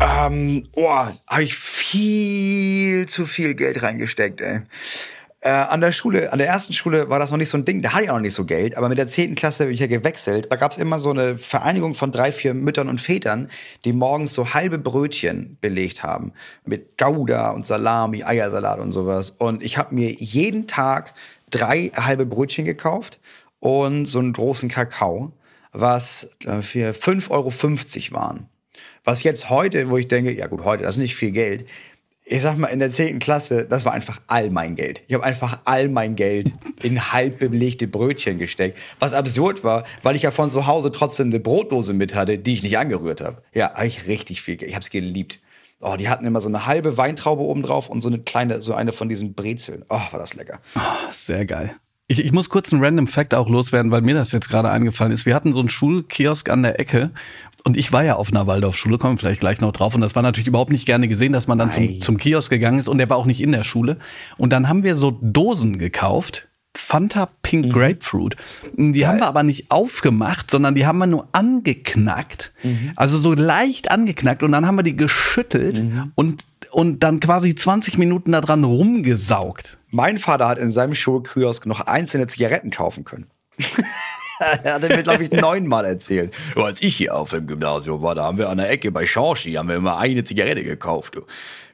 Ähm, oh, habe ich viel zu viel Geld reingesteckt, ey. Äh, an der Schule, an der ersten Schule war das noch nicht so ein Ding, da hatte ich auch noch nicht so Geld, aber mit der zehnten Klasse bin ich ja gewechselt. Da gab es immer so eine Vereinigung von drei, vier Müttern und Vätern, die morgens so halbe Brötchen belegt haben. Mit Gouda und Salami, Eiersalat und sowas. Und ich habe mir jeden Tag drei halbe Brötchen gekauft und so einen großen Kakao, was äh, für 5,50 Euro waren. Was jetzt heute, wo ich denke, ja gut, heute, das ist nicht viel Geld, ich sag mal, in der 10. Klasse, das war einfach all mein Geld. Ich habe einfach all mein Geld in halb belegte Brötchen gesteckt. Was absurd war, weil ich ja von zu Hause trotzdem eine Brotdose mit hatte, die ich nicht angerührt habe. Ja, habe ich richtig viel Geld. Ich habe es geliebt. Oh, die hatten immer so eine halbe Weintraube oben drauf und so eine kleine, so eine von diesen Brezeln. Oh, war das lecker. Oh, sehr geil. Ich, ich muss kurz einen Random Fact auch loswerden, weil mir das jetzt gerade eingefallen ist. Wir hatten so einen Schulkiosk an der Ecke und ich war ja auf einer Waldorfschule, kommen wir vielleicht gleich noch drauf. Und das war natürlich überhaupt nicht gerne gesehen, dass man dann zum, zum Kiosk gegangen ist und der war auch nicht in der Schule. Und dann haben wir so Dosen gekauft. Fanta Pink mhm. Grapefruit. Die Geil. haben wir aber nicht aufgemacht, sondern die haben wir nur angeknackt. Mhm. Also so leicht angeknackt und dann haben wir die geschüttelt mhm. und, und dann quasi 20 Minuten daran rumgesaugt. Mein Vater hat in seinem Schulkiosk noch einzelne Zigaretten kaufen können. er hat mir, glaube ich, neunmal erzählt. Als ich hier auf dem Gymnasium war, da haben wir an der Ecke bei Schorschi, haben wir immer eine Zigarette gekauft. Du.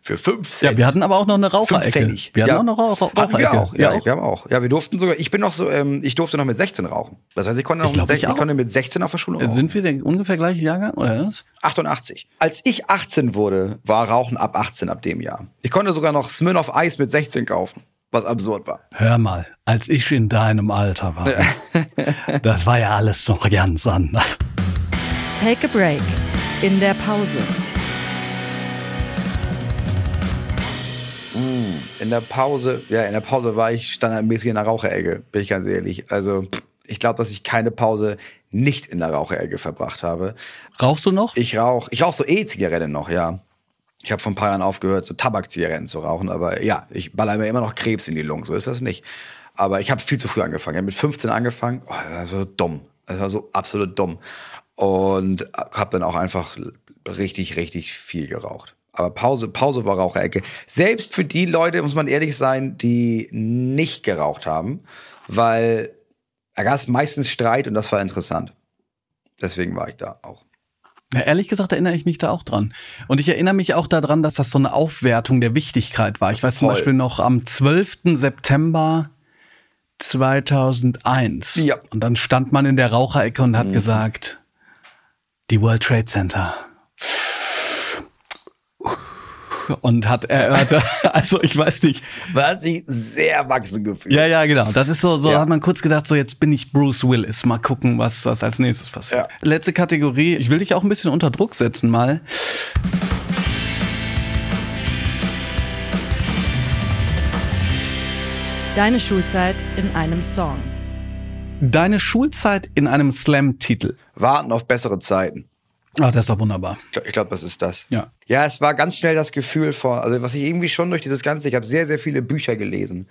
Für fünf Cent. Ja, wir hatten aber auch noch eine Raucherecke. Wir hatten ja. auch noch Raucher Raucherecke. Wir auch. Ja, ja auch. wir haben auch. Ja, wir durften sogar, ich bin noch so, ähm, ich durfte noch mit 16 rauchen. Das heißt, ich konnte noch ich mit, 16, ich, konnte mit 16 auf der Schule rauchen. Sind wir denn ungefähr gleiche Jahrgang, oder was? 88. Als ich 18 wurde, war Rauchen ab 18 ab dem Jahr. Ich konnte sogar noch Smirnoff Eis mit 16 kaufen was absurd war. Hör mal, als ich in deinem Alter war, das war ja alles noch ganz anders. Take a break. In der Pause. Mm, in der Pause, ja, in der Pause war ich standardmäßig in der Raucherecke, bin ich ganz ehrlich. Also, ich glaube, dass ich keine Pause nicht in der Raucherecke verbracht habe. Rauchst du noch? Ich rauche. Ich rauche so E-Zigarette noch, ja. Ich habe vor ein paar Jahren aufgehört, so Tabakzigaretten zu rauchen, aber ja, ich baller mir immer noch Krebs in die Lungen, so ist das nicht. Aber ich habe viel zu früh angefangen. Ich habe mit 15 angefangen, oh, das war so dumm. Das war so absolut dumm. Und habe dann auch einfach richtig, richtig viel geraucht. Aber Pause, Pause war Raucherecke. Selbst für die Leute, muss man ehrlich sein, die nicht geraucht haben, weil da gab es meistens Streit und das war interessant. Deswegen war ich da auch. Ja, ehrlich gesagt erinnere ich mich da auch dran. Und ich erinnere mich auch daran, dass das so eine Aufwertung der Wichtigkeit war. Ich weiß Voll. zum Beispiel noch am 12. September 2001. Ja. Und dann stand man in der Raucherecke und hat mhm. gesagt, die World Trade Center und hat erörtert, also ich weiß nicht. War sich sehr erwachsen gefühlt. Ja, ja, genau. Das ist so, so ja. hat man kurz gedacht, so jetzt bin ich Bruce Willis. Mal gucken, was, was als nächstes passiert. Ja. Letzte Kategorie. Ich will dich auch ein bisschen unter Druck setzen mal. Deine Schulzeit in einem Song. Deine Schulzeit in einem Slam-Titel. Warten auf bessere Zeiten. Ach, das ist doch wunderbar. Ich glaube, das ist das. Ja. Ja, es war ganz schnell das Gefühl vor, also was ich irgendwie schon durch dieses Ganze, ich habe sehr, sehr viele Bücher gelesen.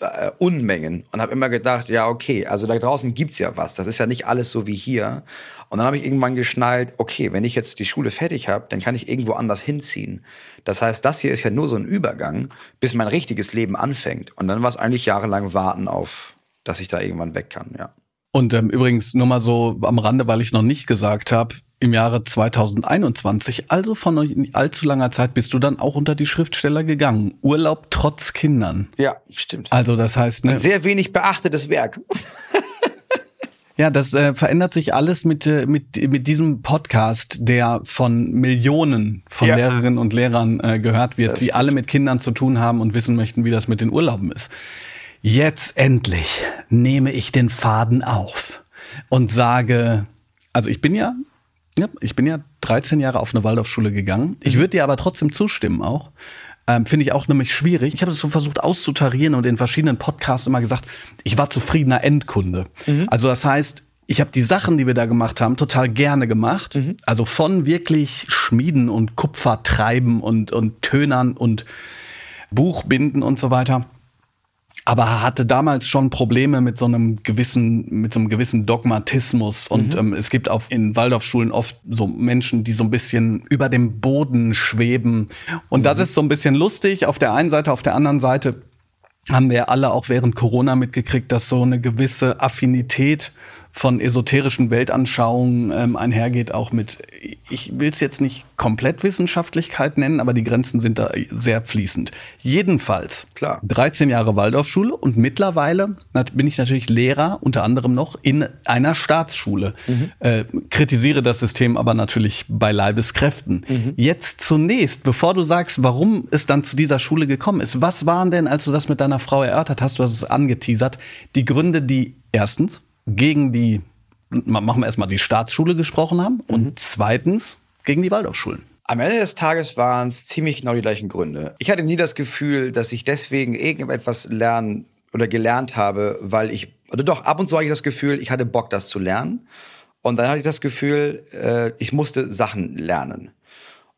Äh, Unmengen und habe immer gedacht, ja, okay, also da draußen gibt's ja was. Das ist ja nicht alles so wie hier. Und dann habe ich irgendwann geschnallt, okay, wenn ich jetzt die Schule fertig habe, dann kann ich irgendwo anders hinziehen. Das heißt, das hier ist ja nur so ein Übergang, bis mein richtiges Leben anfängt. Und dann war es eigentlich jahrelang warten auf, dass ich da irgendwann weg kann, ja. Und ähm, übrigens nur mal so am Rande, weil ich es noch nicht gesagt habe, im Jahre 2021, also von nicht allzu langer Zeit, bist du dann auch unter die Schriftsteller gegangen. Urlaub trotz Kindern. Ja, stimmt. Also das heißt, ne, ein sehr wenig beachtetes Werk. Ja, das äh, verändert sich alles mit, äh, mit, mit diesem Podcast, der von Millionen von ja. Lehrerinnen und Lehrern äh, gehört wird, das die alle mit Kindern zu tun haben und wissen möchten, wie das mit den Urlauben ist. Jetzt endlich nehme ich den Faden auf und sage, also ich bin ja ja, ich bin ja 13 Jahre auf eine Waldorfschule gegangen. Ich würde dir aber trotzdem zustimmen auch. Ähm, Finde ich auch nämlich schwierig. Ich habe es so versucht auszutarieren und in verschiedenen Podcasts immer gesagt, ich war zufriedener Endkunde. Mhm. Also das heißt, ich habe die Sachen, die wir da gemacht haben, total gerne gemacht. Mhm. Also von wirklich Schmieden und Kupfer treiben und, und Tönern und Buchbinden und so weiter aber hatte damals schon Probleme mit so einem gewissen, mit so einem gewissen Dogmatismus. Und mhm. ähm, es gibt auch in Waldorfschulen oft so Menschen, die so ein bisschen über dem Boden schweben. Und mhm. das ist so ein bisschen lustig auf der einen Seite, auf der anderen Seite haben wir alle auch während Corona mitgekriegt, dass so eine gewisse Affinität von esoterischen Weltanschauungen ähm, einhergeht, auch mit, ich will es jetzt nicht komplett Wissenschaftlichkeit nennen, aber die Grenzen sind da sehr fließend. Jedenfalls, klar, 13 Jahre Waldorfschule und mittlerweile bin ich natürlich Lehrer, unter anderem noch in einer Staatsschule. Mhm. Äh, kritisiere das System aber natürlich bei Leibeskräften. Mhm. Jetzt zunächst, bevor du sagst, warum es dann zu dieser Schule gekommen ist, was waren denn, als du das mit deiner Frau erörtert hast, du hast es angeteasert, die Gründe, die erstens gegen die, machen wir erstmal die Staatsschule gesprochen haben und mhm. zweitens gegen die Waldorfschulen. Am Ende des Tages waren es ziemlich genau die gleichen Gründe. Ich hatte nie das Gefühl, dass ich deswegen irgendetwas lernen oder gelernt habe, weil ich, oder doch, ab und zu hatte ich das Gefühl, ich hatte Bock, das zu lernen. Und dann hatte ich das Gefühl, äh, ich musste Sachen lernen.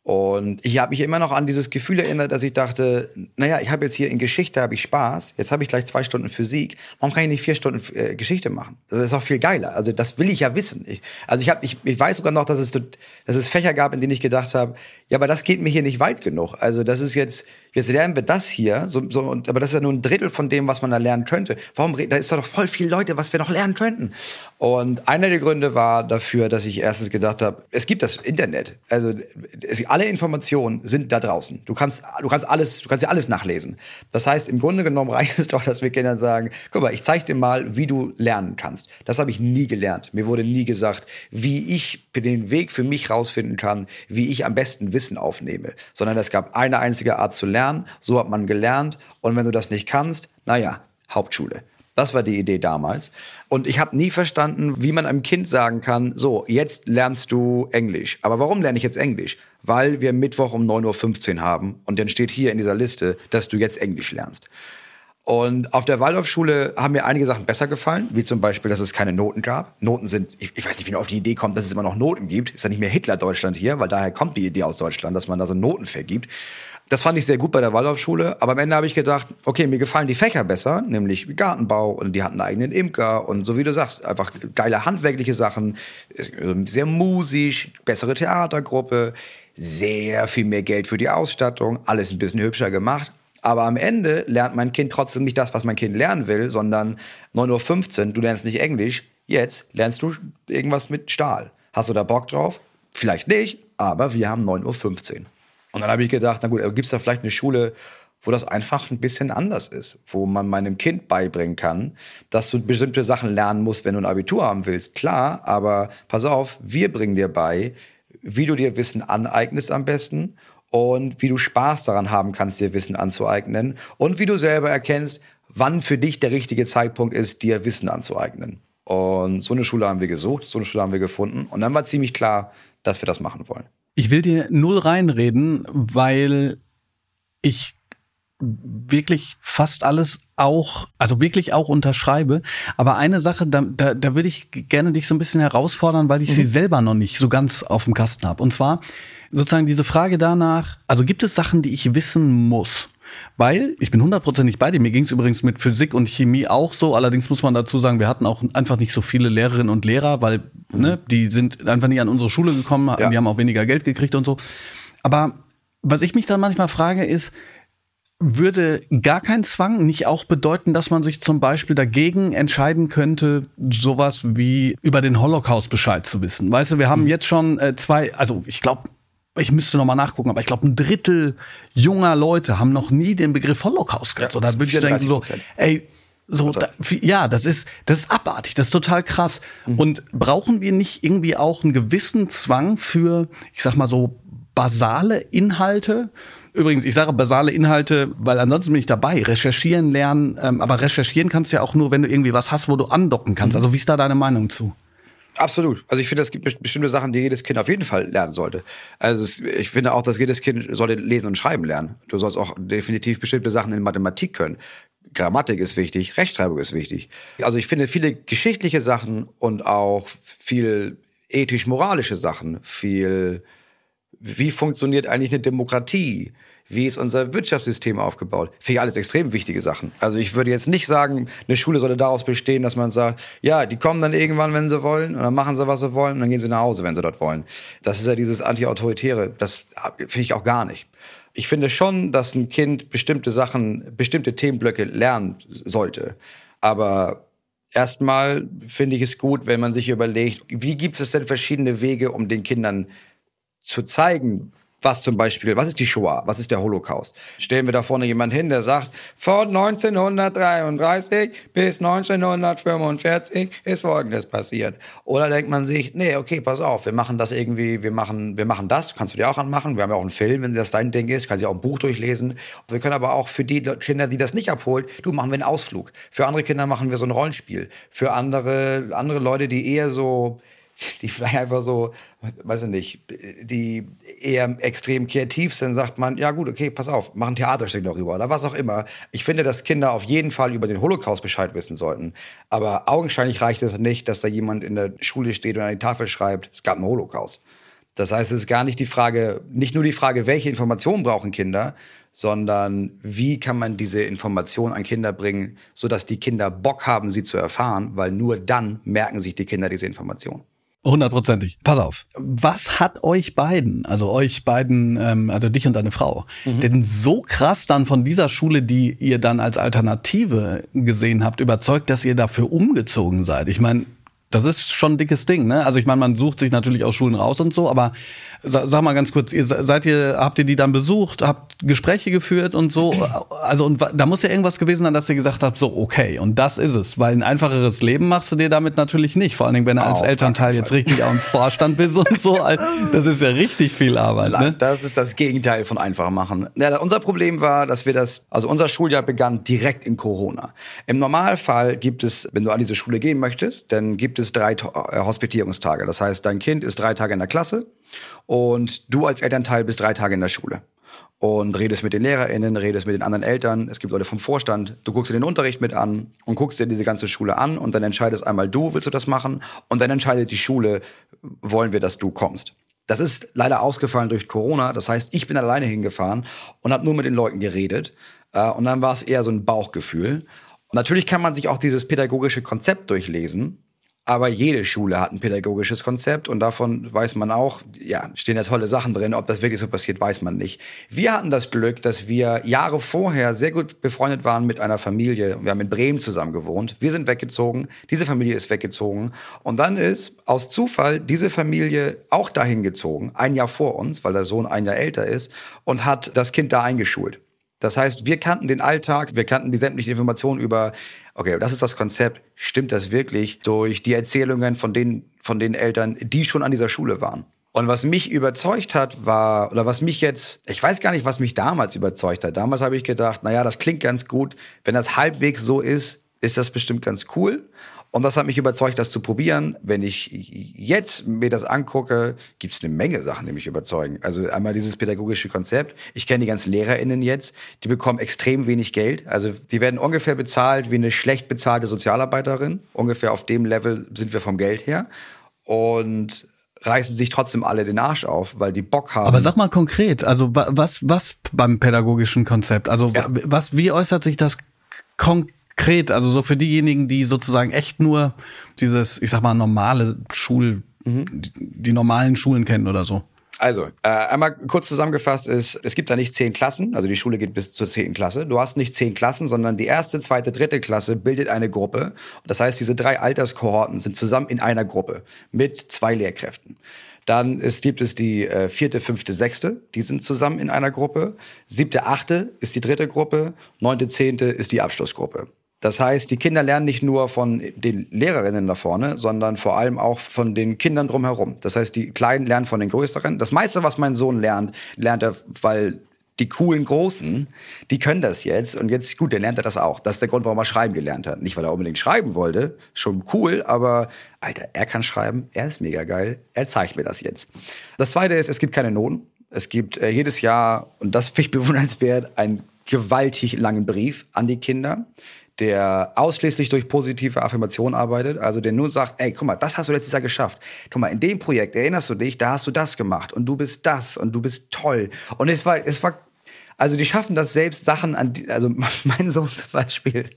Und ich habe mich immer noch an dieses Gefühl erinnert, dass ich dachte, naja, ich habe jetzt hier in Geschichte habe ich Spaß, jetzt habe ich gleich zwei Stunden Physik, warum kann ich nicht vier Stunden äh, Geschichte machen? Das ist auch viel geiler. Also das will ich ja wissen. Ich, also ich, hab, ich, ich weiß sogar noch, dass es, dass es Fächer gab, in denen ich gedacht habe, ja, aber das geht mir hier nicht weit genug. Also das ist jetzt, jetzt lernen wir das hier, so, so, aber das ist ja nur ein Drittel von dem, was man da lernen könnte. Warum, da ist doch voll viel Leute, was wir noch lernen könnten. Und einer der Gründe war dafür, dass ich erstens gedacht habe, es gibt das Internet. Also es, alle Informationen sind da draußen. Du kannst, du kannst alles, du kannst ja alles nachlesen. Das heißt, im Grunde genommen reicht es doch, dass wir Kindern sagen, guck mal, ich zeige dir mal, wie du lernen kannst. Das habe ich nie gelernt. Mir wurde nie gesagt, wie ich den Weg für mich rausfinden kann, wie ich am besten Wissen aufnehme. Sondern es gab eine einzige Art zu lernen. So hat man gelernt. Und wenn du das nicht kannst, naja, Hauptschule. Das war die Idee damals. Und ich habe nie verstanden, wie man einem Kind sagen kann, so, jetzt lernst du Englisch. Aber warum lerne ich jetzt Englisch? Weil wir Mittwoch um 9.15 Uhr haben und dann steht hier in dieser Liste, dass du jetzt Englisch lernst. Und auf der Waldorfschule haben mir einige Sachen besser gefallen, wie zum Beispiel, dass es keine Noten gab. Noten sind, ich, ich weiß nicht, wie man auf die Idee kommt, dass es immer noch Noten gibt. Ist ja nicht mehr Hitler-Deutschland hier, weil daher kommt die Idee aus Deutschland, dass man da so Noten vergibt. Das fand ich sehr gut bei der Waldorfschule, aber am Ende habe ich gedacht, okay, mir gefallen die Fächer besser, nämlich Gartenbau und die hatten einen eigenen Imker und so wie du sagst, einfach geile handwerkliche Sachen, sehr musisch, bessere Theatergruppe, sehr viel mehr Geld für die Ausstattung, alles ein bisschen hübscher gemacht. Aber am Ende lernt mein Kind trotzdem nicht das, was mein Kind lernen will, sondern 9.15 Uhr, du lernst nicht Englisch, jetzt lernst du irgendwas mit Stahl. Hast du da Bock drauf? Vielleicht nicht, aber wir haben 9.15 Uhr. Und dann habe ich gedacht, na gut, gibt es da vielleicht eine Schule, wo das einfach ein bisschen anders ist, wo man meinem Kind beibringen kann, dass du bestimmte Sachen lernen musst, wenn du ein Abitur haben willst. Klar, aber pass auf, wir bringen dir bei, wie du dir Wissen aneignest am besten und wie du Spaß daran haben kannst, dir Wissen anzueignen und wie du selber erkennst, wann für dich der richtige Zeitpunkt ist, dir Wissen anzueignen. Und so eine Schule haben wir gesucht, so eine Schule haben wir gefunden und dann war ziemlich klar, dass wir das machen wollen. Ich will dir null reinreden, weil ich wirklich fast alles auch, also wirklich auch unterschreibe. Aber eine Sache, da, da, da würde ich gerne dich so ein bisschen herausfordern, weil ich mhm. sie selber noch nicht so ganz auf dem Kasten habe. Und zwar sozusagen diese Frage danach, also gibt es Sachen, die ich wissen muss? Weil, ich bin hundertprozentig bei dir, mir ging es übrigens mit Physik und Chemie auch so, allerdings muss man dazu sagen, wir hatten auch einfach nicht so viele Lehrerinnen und Lehrer, weil mhm. ne, die sind einfach nicht an unsere Schule gekommen, ja. die haben auch weniger Geld gekriegt und so. Aber was ich mich dann manchmal frage, ist, würde gar kein Zwang nicht auch bedeuten, dass man sich zum Beispiel dagegen entscheiden könnte, sowas wie über den Holocaust Bescheid zu wissen? Weißt du, wir haben mhm. jetzt schon äh, zwei, also ich glaube, ich müsste noch mal nachgucken, aber ich glaube, ein Drittel junger Leute haben noch nie den Begriff Holocaust gehört. Ja, da würde ich denken so, ey, so, da, ja, das ist, das ist abartig, das ist total krass. Mhm. Und brauchen wir nicht irgendwie auch einen gewissen Zwang für, ich sag mal so, basale Inhalte? Übrigens, ich sage basale Inhalte, weil ansonsten bin ich dabei. Recherchieren lernen, ähm, aber recherchieren kannst du ja auch nur, wenn du irgendwie was hast, wo du andocken kannst. Mhm. Also wie ist da deine Meinung zu? Absolut. Also ich finde, es gibt bestimmte Sachen, die jedes Kind auf jeden Fall lernen sollte. Also ich finde auch, dass jedes Kind sollte lesen und schreiben lernen. Du sollst auch definitiv bestimmte Sachen in Mathematik können. Grammatik ist wichtig, Rechtschreibung ist wichtig. Also ich finde viele geschichtliche Sachen und auch viel ethisch-moralische Sachen, viel wie funktioniert eigentlich eine Demokratie? Wie ist unser Wirtschaftssystem aufgebaut? Finde ich alles extrem wichtige Sachen. Also ich würde jetzt nicht sagen, eine Schule sollte daraus bestehen, dass man sagt, ja, die kommen dann irgendwann, wenn sie wollen, und dann machen sie, was sie wollen, und dann gehen sie nach Hause, wenn sie dort wollen. Das ist ja dieses Anti-Autoritäre. Das finde ich auch gar nicht. Ich finde schon, dass ein Kind bestimmte Sachen, bestimmte Themenblöcke lernen sollte. Aber erstmal finde ich es gut, wenn man sich überlegt, wie gibt es denn verschiedene Wege, um den Kindern zu zeigen, was zum Beispiel, was ist die Shoah? Was ist der Holocaust? Stellen wir da vorne jemand hin, der sagt, von 1933 bis 1945 ist Folgendes passiert. Oder denkt man sich, nee, okay, pass auf, wir machen das irgendwie, wir machen, wir machen das, kannst du dir auch anmachen. Wir haben ja auch einen Film, wenn das dein Ding ist, kannst du auch ein Buch durchlesen. Wir können aber auch für die Kinder, die das nicht abholt, du machen wir einen Ausflug. Für andere Kinder machen wir so ein Rollenspiel. Für andere, andere Leute, die eher so, die vielleicht einfach so, weiß ich nicht, die eher extrem kreativ sind, sagt man, ja gut, okay, pass auf, mach ein Theaterstück darüber oder was auch immer. Ich finde, dass Kinder auf jeden Fall über den Holocaust Bescheid wissen sollten. Aber augenscheinlich reicht es nicht, dass da jemand in der Schule steht und an die Tafel schreibt, es gab einen Holocaust. Das heißt, es ist gar nicht die Frage, nicht nur die Frage, welche Informationen brauchen Kinder, sondern wie kann man diese Informationen an Kinder bringen, sodass die Kinder Bock haben, sie zu erfahren, weil nur dann merken sich die Kinder diese Informationen. Hundertprozentig. Pass auf. Was hat euch beiden, also euch beiden, ähm, also dich und deine Frau, mhm. denn so krass dann von dieser Schule, die ihr dann als Alternative gesehen habt, überzeugt, dass ihr dafür umgezogen seid? Ich meine, das ist schon ein dickes Ding, ne? Also ich meine, man sucht sich natürlich aus Schulen raus und so, aber sag mal ganz kurz, ihr seid ihr, habt ihr die dann besucht, habt Gespräche geführt und so? Also und da muss ja irgendwas gewesen sein, dass ihr gesagt habt, so okay, und das ist es, weil ein einfacheres Leben machst du dir damit natürlich nicht, vor allen Dingen, wenn du als Elternteil jetzt richtig am Vorstand bist und so, das ist ja richtig viel Arbeit. Ne? Das ist das Gegenteil von einfach machen. Ja, unser Problem war, dass wir das, also unser Schuljahr begann direkt in Corona. Im Normalfall gibt es, wenn du an diese Schule gehen möchtest, dann gibt es drei äh, Hospitierungstage. Das heißt, dein Kind ist drei Tage in der Klasse und du als Elternteil bist drei Tage in der Schule und redest mit den LehrerInnen, redest mit den anderen Eltern. Es gibt Leute vom Vorstand. Du guckst dir den Unterricht mit an und guckst dir diese ganze Schule an und dann entscheidest einmal du, willst du das machen? Und dann entscheidet die Schule, wollen wir, dass du kommst. Das ist leider ausgefallen durch Corona. Das heißt, ich bin alleine hingefahren und habe nur mit den Leuten geredet. Äh, und dann war es eher so ein Bauchgefühl. Und natürlich kann man sich auch dieses pädagogische Konzept durchlesen. Aber jede Schule hat ein pädagogisches Konzept und davon weiß man auch, ja, stehen ja tolle Sachen drin. Ob das wirklich so passiert, weiß man nicht. Wir hatten das Glück, dass wir Jahre vorher sehr gut befreundet waren mit einer Familie. Wir haben in Bremen zusammen gewohnt. Wir sind weggezogen. Diese Familie ist weggezogen. Und dann ist aus Zufall diese Familie auch dahin gezogen, ein Jahr vor uns, weil der Sohn ein Jahr älter ist und hat das Kind da eingeschult. Das heißt, wir kannten den Alltag, wir kannten die sämtlichen Informationen über, okay, das ist das Konzept, stimmt das wirklich durch die Erzählungen von den, von den Eltern, die schon an dieser Schule waren. Und was mich überzeugt hat, war, oder was mich jetzt, ich weiß gar nicht, was mich damals überzeugt hat. Damals habe ich gedacht, naja, das klingt ganz gut. Wenn das halbwegs so ist, ist das bestimmt ganz cool. Und das hat mich überzeugt, das zu probieren. Wenn ich jetzt mir das angucke, gibt es eine Menge Sachen, die mich überzeugen. Also einmal dieses pädagogische Konzept. Ich kenne die ganzen LehrerInnen jetzt. Die bekommen extrem wenig Geld. Also die werden ungefähr bezahlt wie eine schlecht bezahlte Sozialarbeiterin. Ungefähr auf dem Level sind wir vom Geld her. Und reißen sich trotzdem alle den Arsch auf, weil die Bock haben. Aber sag mal konkret, also was, was beim pädagogischen Konzept? Also ja. was, wie äußert sich das konkret? Konkret, also so für diejenigen, die sozusagen echt nur dieses, ich sag mal, normale Schul, mhm. die, die normalen Schulen kennen oder so? Also, äh, einmal kurz zusammengefasst ist, es gibt da nicht zehn Klassen, also die Schule geht bis zur zehnten Klasse. Du hast nicht zehn Klassen, sondern die erste, zweite, dritte Klasse bildet eine Gruppe. Das heißt, diese drei Alterskohorten sind zusammen in einer Gruppe mit zwei Lehrkräften. Dann ist, gibt es die äh, vierte, fünfte, sechste, die sind zusammen in einer Gruppe. Siebte, achte ist die dritte Gruppe. Neunte, zehnte ist die Abschlussgruppe. Das heißt, die Kinder lernen nicht nur von den Lehrerinnen da vorne, sondern vor allem auch von den Kindern drumherum. Das heißt, die Kleinen lernen von den Größeren. Das meiste, was mein Sohn lernt, lernt er, weil die coolen Großen, die können das jetzt. Und jetzt, gut, der lernt er das auch. Das ist der Grund, warum er schreiben gelernt hat. Nicht, weil er unbedingt schreiben wollte. Schon cool, aber Alter, er kann schreiben. Er ist mega geil. Er zeigt mir das jetzt. Das zweite ist, es gibt keine Noten. Es gibt äh, jedes Jahr, und das finde ich bewundernswert, einen gewaltig langen Brief an die Kinder der ausschließlich durch positive Affirmation arbeitet, also der nur sagt, ey, guck mal, das hast du letztes Jahr geschafft. Guck mal, in dem Projekt erinnerst du dich, da hast du das gemacht und du bist das und du bist toll. Und es war, es war, also die schaffen das selbst Sachen an, die, also mein Sohn zum Beispiel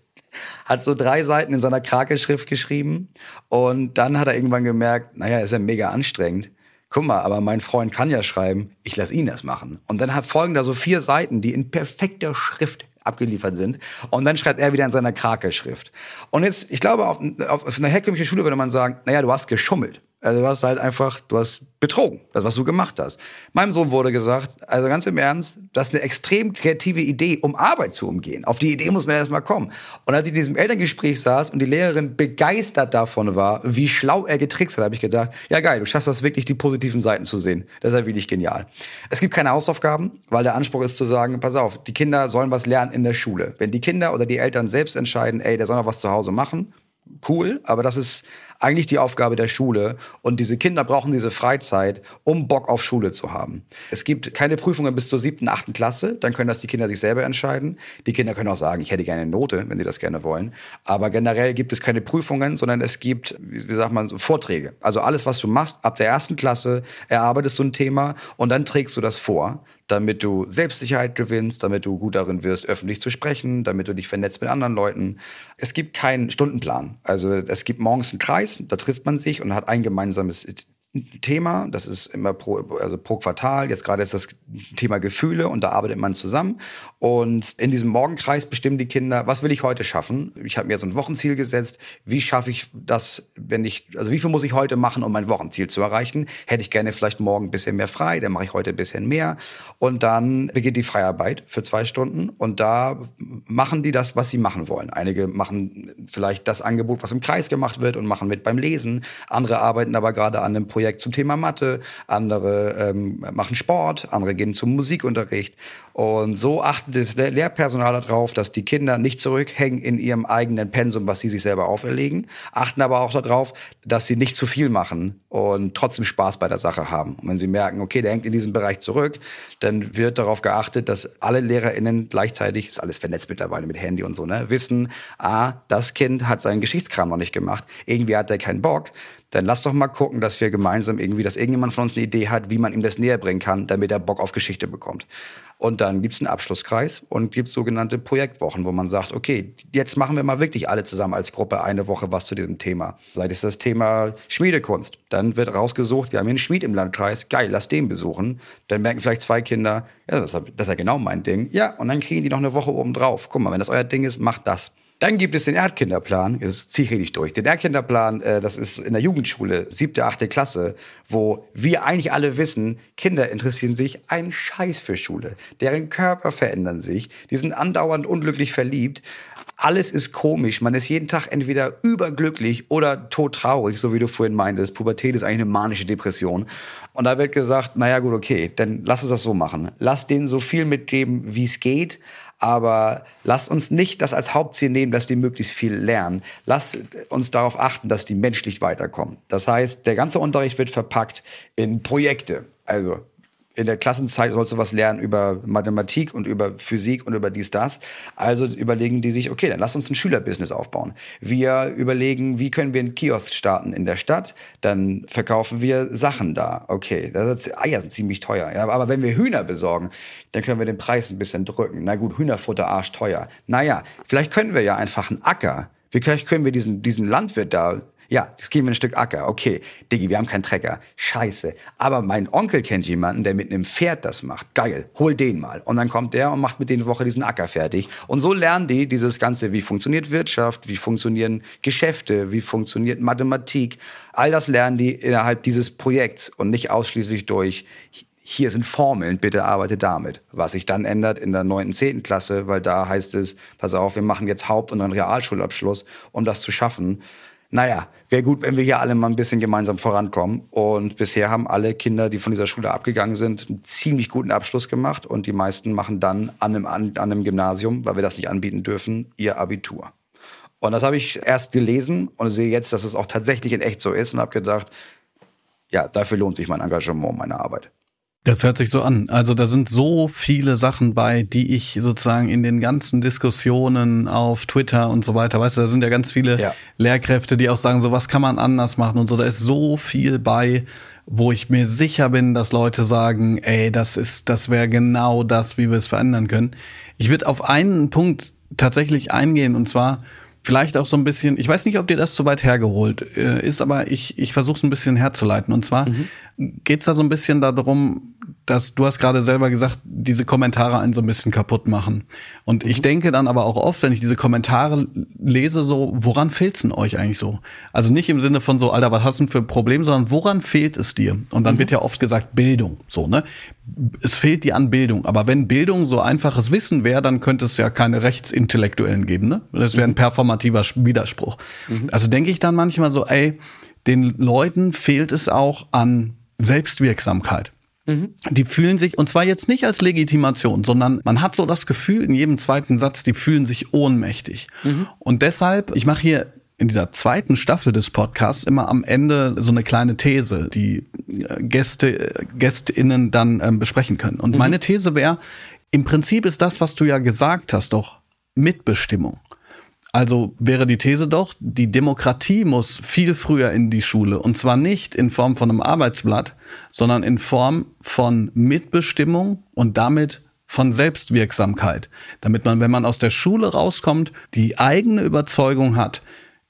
hat so drei Seiten in seiner Krakelschrift geschrieben und dann hat er irgendwann gemerkt, naja, ist ja mega anstrengend guck mal, aber mein Freund kann ja schreiben, ich lasse ihn das machen. Und dann folgen da so vier Seiten, die in perfekter Schrift abgeliefert sind. Und dann schreibt er wieder in seiner Krakelschrift. Und jetzt, ich glaube, auf, auf einer herkömmlichen Schule würde man sagen, naja, du hast geschummelt. Also du hast halt einfach, du hast betrogen, das, was du gemacht hast. Meinem Sohn wurde gesagt, also ganz im Ernst, das ist eine extrem kreative Idee, um Arbeit zu umgehen. Auf die Idee muss man erstmal kommen. Und als ich in diesem Elterngespräch saß und die Lehrerin begeistert davon war, wie schlau er getrickst hat, habe ich gedacht, ja geil, du schaffst das wirklich, die positiven Seiten zu sehen. Das ist ja wirklich genial. Es gibt keine Hausaufgaben, weil der Anspruch ist zu sagen, pass auf, die Kinder sollen was lernen in der Schule. Wenn die Kinder oder die Eltern selbst entscheiden, ey, der soll noch was zu Hause machen, cool, aber das ist eigentlich die Aufgabe der Schule. Und diese Kinder brauchen diese Freizeit, um Bock auf Schule zu haben. Es gibt keine Prüfungen bis zur siebten, achten Klasse. Dann können das die Kinder sich selber entscheiden. Die Kinder können auch sagen, ich hätte gerne eine Note, wenn sie das gerne wollen. Aber generell gibt es keine Prüfungen, sondern es gibt, wie sagt man, so Vorträge. Also alles, was du machst, ab der ersten Klasse erarbeitest du ein Thema und dann trägst du das vor damit du Selbstsicherheit gewinnst, damit du gut darin wirst, öffentlich zu sprechen, damit du dich vernetzt mit anderen Leuten. Es gibt keinen Stundenplan. Also es gibt morgens einen Kreis, da trifft man sich und hat ein gemeinsames Thema. Das ist immer pro, also pro Quartal. Jetzt gerade ist das Thema Gefühle und da arbeitet man zusammen. Und in diesem Morgenkreis bestimmen die Kinder, was will ich heute schaffen? Ich habe mir so ein Wochenziel gesetzt. Wie schaffe ich das, wenn ich, also wie viel muss ich heute machen, um mein Wochenziel zu erreichen? Hätte ich gerne vielleicht morgen ein bisschen mehr frei, dann mache ich heute ein bisschen mehr. Und dann beginnt die Freiarbeit für zwei Stunden. Und da machen die das, was sie machen wollen. Einige machen vielleicht das Angebot, was im Kreis gemacht wird und machen mit beim Lesen. Andere arbeiten aber gerade an einem Projekt Projekt zum Thema Mathe, andere ähm, machen Sport, andere gehen zum Musikunterricht. Und so achtet das Lehrpersonal darauf, dass die Kinder nicht zurückhängen in ihrem eigenen Pensum, was sie sich selber auferlegen, achten aber auch darauf, dass sie nicht zu viel machen und trotzdem Spaß bei der Sache haben. Und wenn sie merken, okay, der hängt in diesem Bereich zurück, dann wird darauf geachtet, dass alle LehrerInnen gleichzeitig, ist alles vernetzt mittlerweile mit Handy und so, ne, wissen, ah, das Kind hat seinen Geschichtskram noch nicht gemacht, irgendwie hat er keinen Bock, dann lass doch mal gucken, dass wir gemeinsam irgendwie, dass irgendjemand von uns eine Idee hat, wie man ihm das näher bringen kann, damit er Bock auf Geschichte bekommt. Und dann gibt's einen Abschlusskreis und gibt sogenannte Projektwochen, wo man sagt, okay, jetzt machen wir mal wirklich alle zusammen als Gruppe eine Woche was zu diesem Thema. Sei es das Thema Schmiedekunst. Dann wird rausgesucht, wir haben hier einen Schmied im Landkreis, geil, lass den besuchen. Dann merken vielleicht zwei Kinder, ja, das ist ja genau mein Ding. Ja, und dann kriegen die noch eine Woche oben drauf. Guck mal, wenn das euer Ding ist, macht das. Dann gibt es den Erdkinderplan, das ziehe ich richtig durch. Den Erdkinderplan, äh, das ist in der Jugendschule, siebte, achte Klasse, wo wir eigentlich alle wissen, Kinder interessieren sich ein Scheiß für Schule. Deren Körper verändern sich, die sind andauernd unglücklich verliebt. Alles ist komisch. Man ist jeden Tag entweder überglücklich oder todtraurig, so wie du vorhin meintest. Pubertät ist eigentlich eine manische Depression. Und da wird gesagt, naja gut, okay, dann lass uns das so machen. Lass denen so viel mitgeben, wie es geht, aber lasst uns nicht das als Hauptziel nehmen, dass die möglichst viel lernen. Lasst uns darauf achten, dass die menschlich weiterkommen. Das heißt, der ganze Unterricht wird verpackt in Projekte. Also in der Klassenzeit sollst du was lernen über Mathematik und über Physik und über dies, das. Also überlegen die sich, okay, dann lass uns ein Schülerbusiness aufbauen. Wir überlegen, wie können wir einen Kiosk starten in der Stadt? Dann verkaufen wir Sachen da. Okay, das ist, Eier sind ziemlich teuer. Ja, aber wenn wir Hühner besorgen, dann können wir den Preis ein bisschen drücken. Na gut, Hühnerfutter arschteuer. Naja, vielleicht können wir ja einfach einen Acker Vielleicht können wir diesen, diesen Landwirt da ja, es geben wir ein Stück Acker. Okay, Diggi, wir haben keinen Trecker. Scheiße. Aber mein Onkel kennt jemanden, der mit einem Pferd das macht. Geil, hol den mal. Und dann kommt der und macht mit denen Woche diesen Acker fertig. Und so lernen die dieses Ganze, wie funktioniert Wirtschaft, wie funktionieren Geschäfte, wie funktioniert Mathematik. All das lernen die innerhalb dieses Projekts und nicht ausschließlich durch hier sind Formeln, bitte arbeite damit. Was sich dann ändert in der neunten, zehnten Klasse, weil da heißt es, pass auf, wir machen jetzt Haupt- und einen Realschulabschluss, um das zu schaffen naja, wäre gut, wenn wir hier alle mal ein bisschen gemeinsam vorankommen. Und bisher haben alle Kinder, die von dieser Schule abgegangen sind, einen ziemlich guten Abschluss gemacht. Und die meisten machen dann an einem, an, einem Gymnasium, weil wir das nicht anbieten dürfen, ihr Abitur. Und das habe ich erst gelesen und sehe jetzt, dass es auch tatsächlich in echt so ist und habe gedacht, ja, dafür lohnt sich mein Engagement, meine Arbeit. Das hört sich so an. Also da sind so viele Sachen bei, die ich sozusagen in den ganzen Diskussionen auf Twitter und so weiter, weißt du, da sind ja ganz viele ja. Lehrkräfte, die auch sagen, so was kann man anders machen und so. Da ist so viel bei, wo ich mir sicher bin, dass Leute sagen, ey, das ist, das wäre genau das, wie wir es verändern können. Ich würde auf einen Punkt tatsächlich eingehen und zwar vielleicht auch so ein bisschen, ich weiß nicht, ob dir das zu weit hergeholt äh, ist, aber ich, ich versuche es ein bisschen herzuleiten. Und zwar mhm. Geht's da so ein bisschen darum, dass du hast gerade selber gesagt, diese Kommentare einen so ein bisschen kaputt machen. Und ich mhm. denke dann aber auch oft, wenn ich diese Kommentare lese, so, woran fehlt's denn euch eigentlich so? Also nicht im Sinne von so, Alter, was hast du denn für ein Problem, sondern woran fehlt es dir? Und dann mhm. wird ja oft gesagt, Bildung, so, ne? Es fehlt dir an Bildung. Aber wenn Bildung so einfaches Wissen wäre, dann könnte es ja keine Rechtsintellektuellen geben, ne? Das wäre ein mhm. performativer Widerspruch. Mhm. Also denke ich dann manchmal so, ey, den Leuten fehlt es auch an Selbstwirksamkeit. Mhm. Die fühlen sich, und zwar jetzt nicht als Legitimation, sondern man hat so das Gefühl in jedem zweiten Satz, die fühlen sich ohnmächtig. Mhm. Und deshalb, ich mache hier in dieser zweiten Staffel des Podcasts immer am Ende so eine kleine These, die äh, Gäste, GästInnen dann ähm, besprechen können. Und mhm. meine These wäre, im Prinzip ist das, was du ja gesagt hast, doch Mitbestimmung. Also wäre die These doch, die Demokratie muss viel früher in die Schule. Und zwar nicht in Form von einem Arbeitsblatt, sondern in Form von Mitbestimmung und damit von Selbstwirksamkeit. Damit man, wenn man aus der Schule rauskommt, die eigene Überzeugung hat,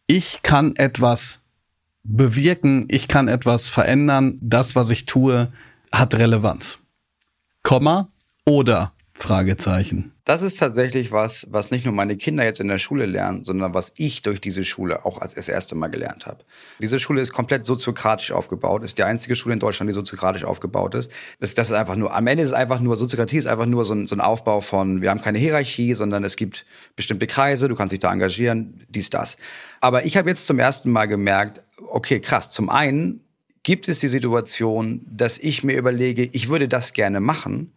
ich kann etwas bewirken, ich kann etwas verändern, das, was ich tue, hat Relevanz. Komma oder Fragezeichen. Das ist tatsächlich was, was nicht nur meine Kinder jetzt in der Schule lernen, sondern was ich durch diese Schule auch als das erste Mal gelernt habe. Diese Schule ist komplett soziokratisch aufgebaut, ist die einzige Schule in Deutschland, die soziokratisch aufgebaut ist. Das, das ist einfach nur, am Ende ist es einfach nur, Soziokratie ist einfach nur so ein, so ein Aufbau von, wir haben keine Hierarchie, sondern es gibt bestimmte Kreise, du kannst dich da engagieren, dies, das. Aber ich habe jetzt zum ersten Mal gemerkt, okay, krass, zum einen gibt es die Situation, dass ich mir überlege, ich würde das gerne machen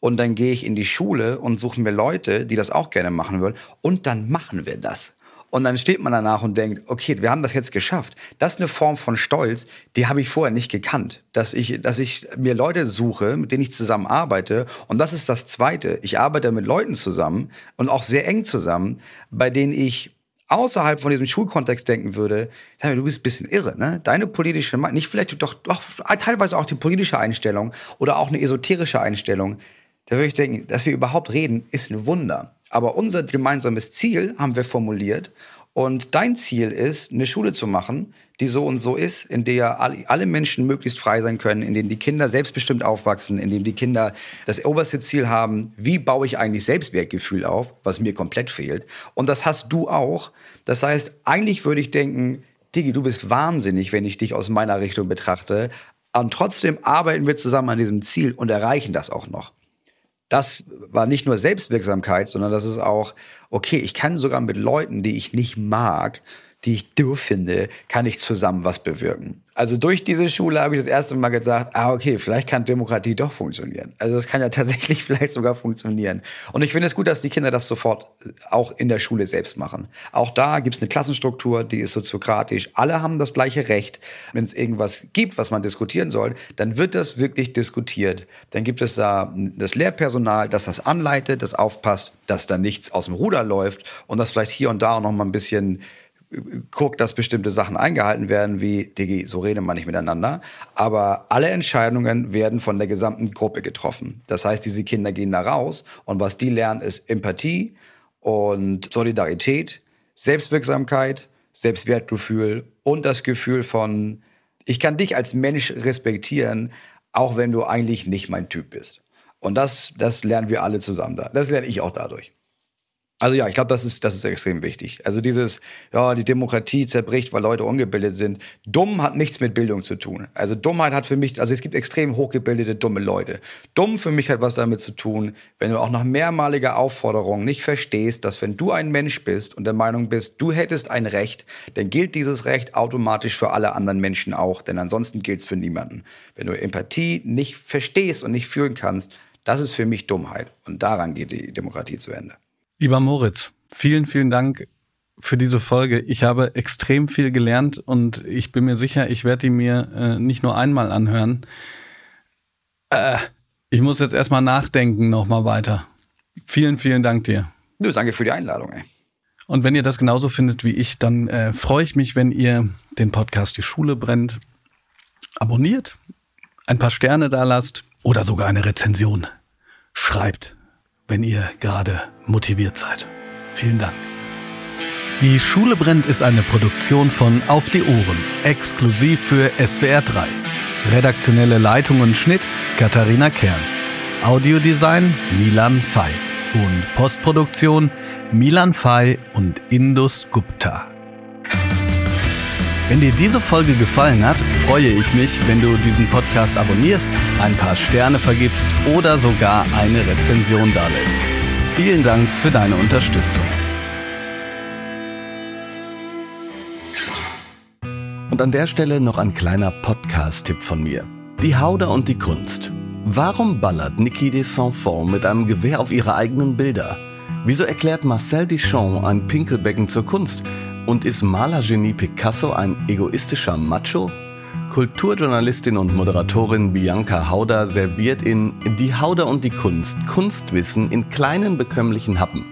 und dann gehe ich in die Schule und suche mir Leute, die das auch gerne machen wollen und dann machen wir das. Und dann steht man danach und denkt, okay, wir haben das jetzt geschafft. Das ist eine Form von Stolz, die habe ich vorher nicht gekannt. Dass ich, dass ich mir Leute suche, mit denen ich zusammen arbeite. Und das ist das Zweite. Ich arbeite mit Leuten zusammen und auch sehr eng zusammen, bei denen ich außerhalb von diesem Schulkontext denken würde, du bist ein bisschen irre, ne? Deine politische, nicht vielleicht doch, doch teilweise auch die politische Einstellung oder auch eine esoterische Einstellung, da würde ich denken, dass wir überhaupt reden, ist ein Wunder. Aber unser gemeinsames Ziel haben wir formuliert. Und dein Ziel ist, eine Schule zu machen, die so und so ist, in der alle Menschen möglichst frei sein können, in denen die Kinder selbstbestimmt aufwachsen, in denen die Kinder das oberste Ziel haben, wie baue ich eigentlich Selbstwertgefühl auf, was mir komplett fehlt. Und das hast du auch. Das heißt, eigentlich würde ich denken, Digi, du bist wahnsinnig, wenn ich dich aus meiner Richtung betrachte. Und trotzdem arbeiten wir zusammen an diesem Ziel und erreichen das auch noch das war nicht nur Selbstwirksamkeit, sondern das ist auch, okay, ich kann sogar mit Leuten, die ich nicht mag, die ich doof finde, kann ich zusammen was bewirken. Also durch diese Schule habe ich das erste Mal gedacht, ah, okay, vielleicht kann Demokratie doch funktionieren. Also das kann ja tatsächlich vielleicht sogar funktionieren. Und ich finde es gut, dass die Kinder das sofort auch in der Schule selbst machen. Auch da gibt es eine Klassenstruktur, die ist soziokratisch. Alle haben das gleiche Recht. Wenn es irgendwas gibt, was man diskutieren soll, dann wird das wirklich diskutiert. Dann gibt es da das Lehrpersonal, das das anleitet, das aufpasst, dass da nichts aus dem Ruder läuft und das vielleicht hier und da auch noch mal ein bisschen guckt, dass bestimmte Sachen eingehalten werden, wie, Digi, so reden wir nicht miteinander. Aber alle Entscheidungen werden von der gesamten Gruppe getroffen. Das heißt, diese Kinder gehen da raus und was die lernen, ist Empathie und Solidarität, Selbstwirksamkeit, Selbstwertgefühl und das Gefühl von, ich kann dich als Mensch respektieren, auch wenn du eigentlich nicht mein Typ bist. Und das, das lernen wir alle zusammen da. Das lerne ich auch dadurch. Also ja, ich glaube, das ist, das ist extrem wichtig. Also dieses, ja, die Demokratie zerbricht, weil Leute ungebildet sind. Dumm hat nichts mit Bildung zu tun. Also Dummheit hat für mich, also es gibt extrem hochgebildete, dumme Leute. Dumm für mich hat was damit zu tun, wenn du auch nach mehrmaliger Aufforderung nicht verstehst, dass wenn du ein Mensch bist und der Meinung bist, du hättest ein Recht, dann gilt dieses Recht automatisch für alle anderen Menschen auch, denn ansonsten gilt es für niemanden. Wenn du Empathie nicht verstehst und nicht fühlen kannst, das ist für mich Dummheit. Und daran geht die Demokratie zu Ende. Lieber Moritz, vielen, vielen Dank für diese Folge. Ich habe extrem viel gelernt und ich bin mir sicher, ich werde die mir äh, nicht nur einmal anhören. Äh, ich muss jetzt erstmal nachdenken, nochmal weiter. Vielen, vielen Dank dir. Nö, danke für die Einladung, ey. Und wenn ihr das genauso findet wie ich, dann äh, freue ich mich, wenn ihr den Podcast Die Schule brennt abonniert, ein paar Sterne da lasst oder sogar eine Rezension schreibt, wenn ihr gerade motiviert seid. Vielen Dank. Die Schule brennt ist eine Produktion von Auf die Ohren, exklusiv für SWR 3. Redaktionelle Leitung und Schnitt Katharina Kern. Audiodesign Milan Fay. Und Postproduktion Milan Fay und Indus Gupta. Wenn dir diese Folge gefallen hat, freue ich mich, wenn du diesen Podcast abonnierst, ein paar Sterne vergibst oder sogar eine Rezension dalässt. Vielen Dank für deine Unterstützung. Und an der Stelle noch ein kleiner Podcast-Tipp von mir. Die Hauder und die Kunst. Warum ballert Niki de Saint-Fond mit einem Gewehr auf ihre eigenen Bilder? Wieso erklärt Marcel Duchamp ein Pinkelbecken zur Kunst? Und ist Malergenie Picasso ein egoistischer Macho? Kulturjournalistin und Moderatorin Bianca Hauder serviert in Die Hauder und die Kunst Kunstwissen in kleinen bekömmlichen Happen.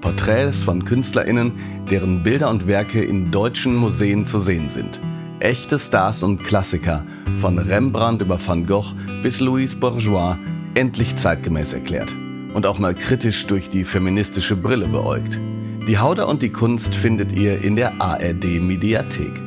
Porträts von KünstlerInnen, deren Bilder und Werke in deutschen Museen zu sehen sind. Echte Stars und Klassiker, von Rembrandt über Van Gogh bis Louise Bourgeois, endlich zeitgemäß erklärt. Und auch mal kritisch durch die feministische Brille beäugt. Die Hauder und die Kunst findet ihr in der ARD Mediathek.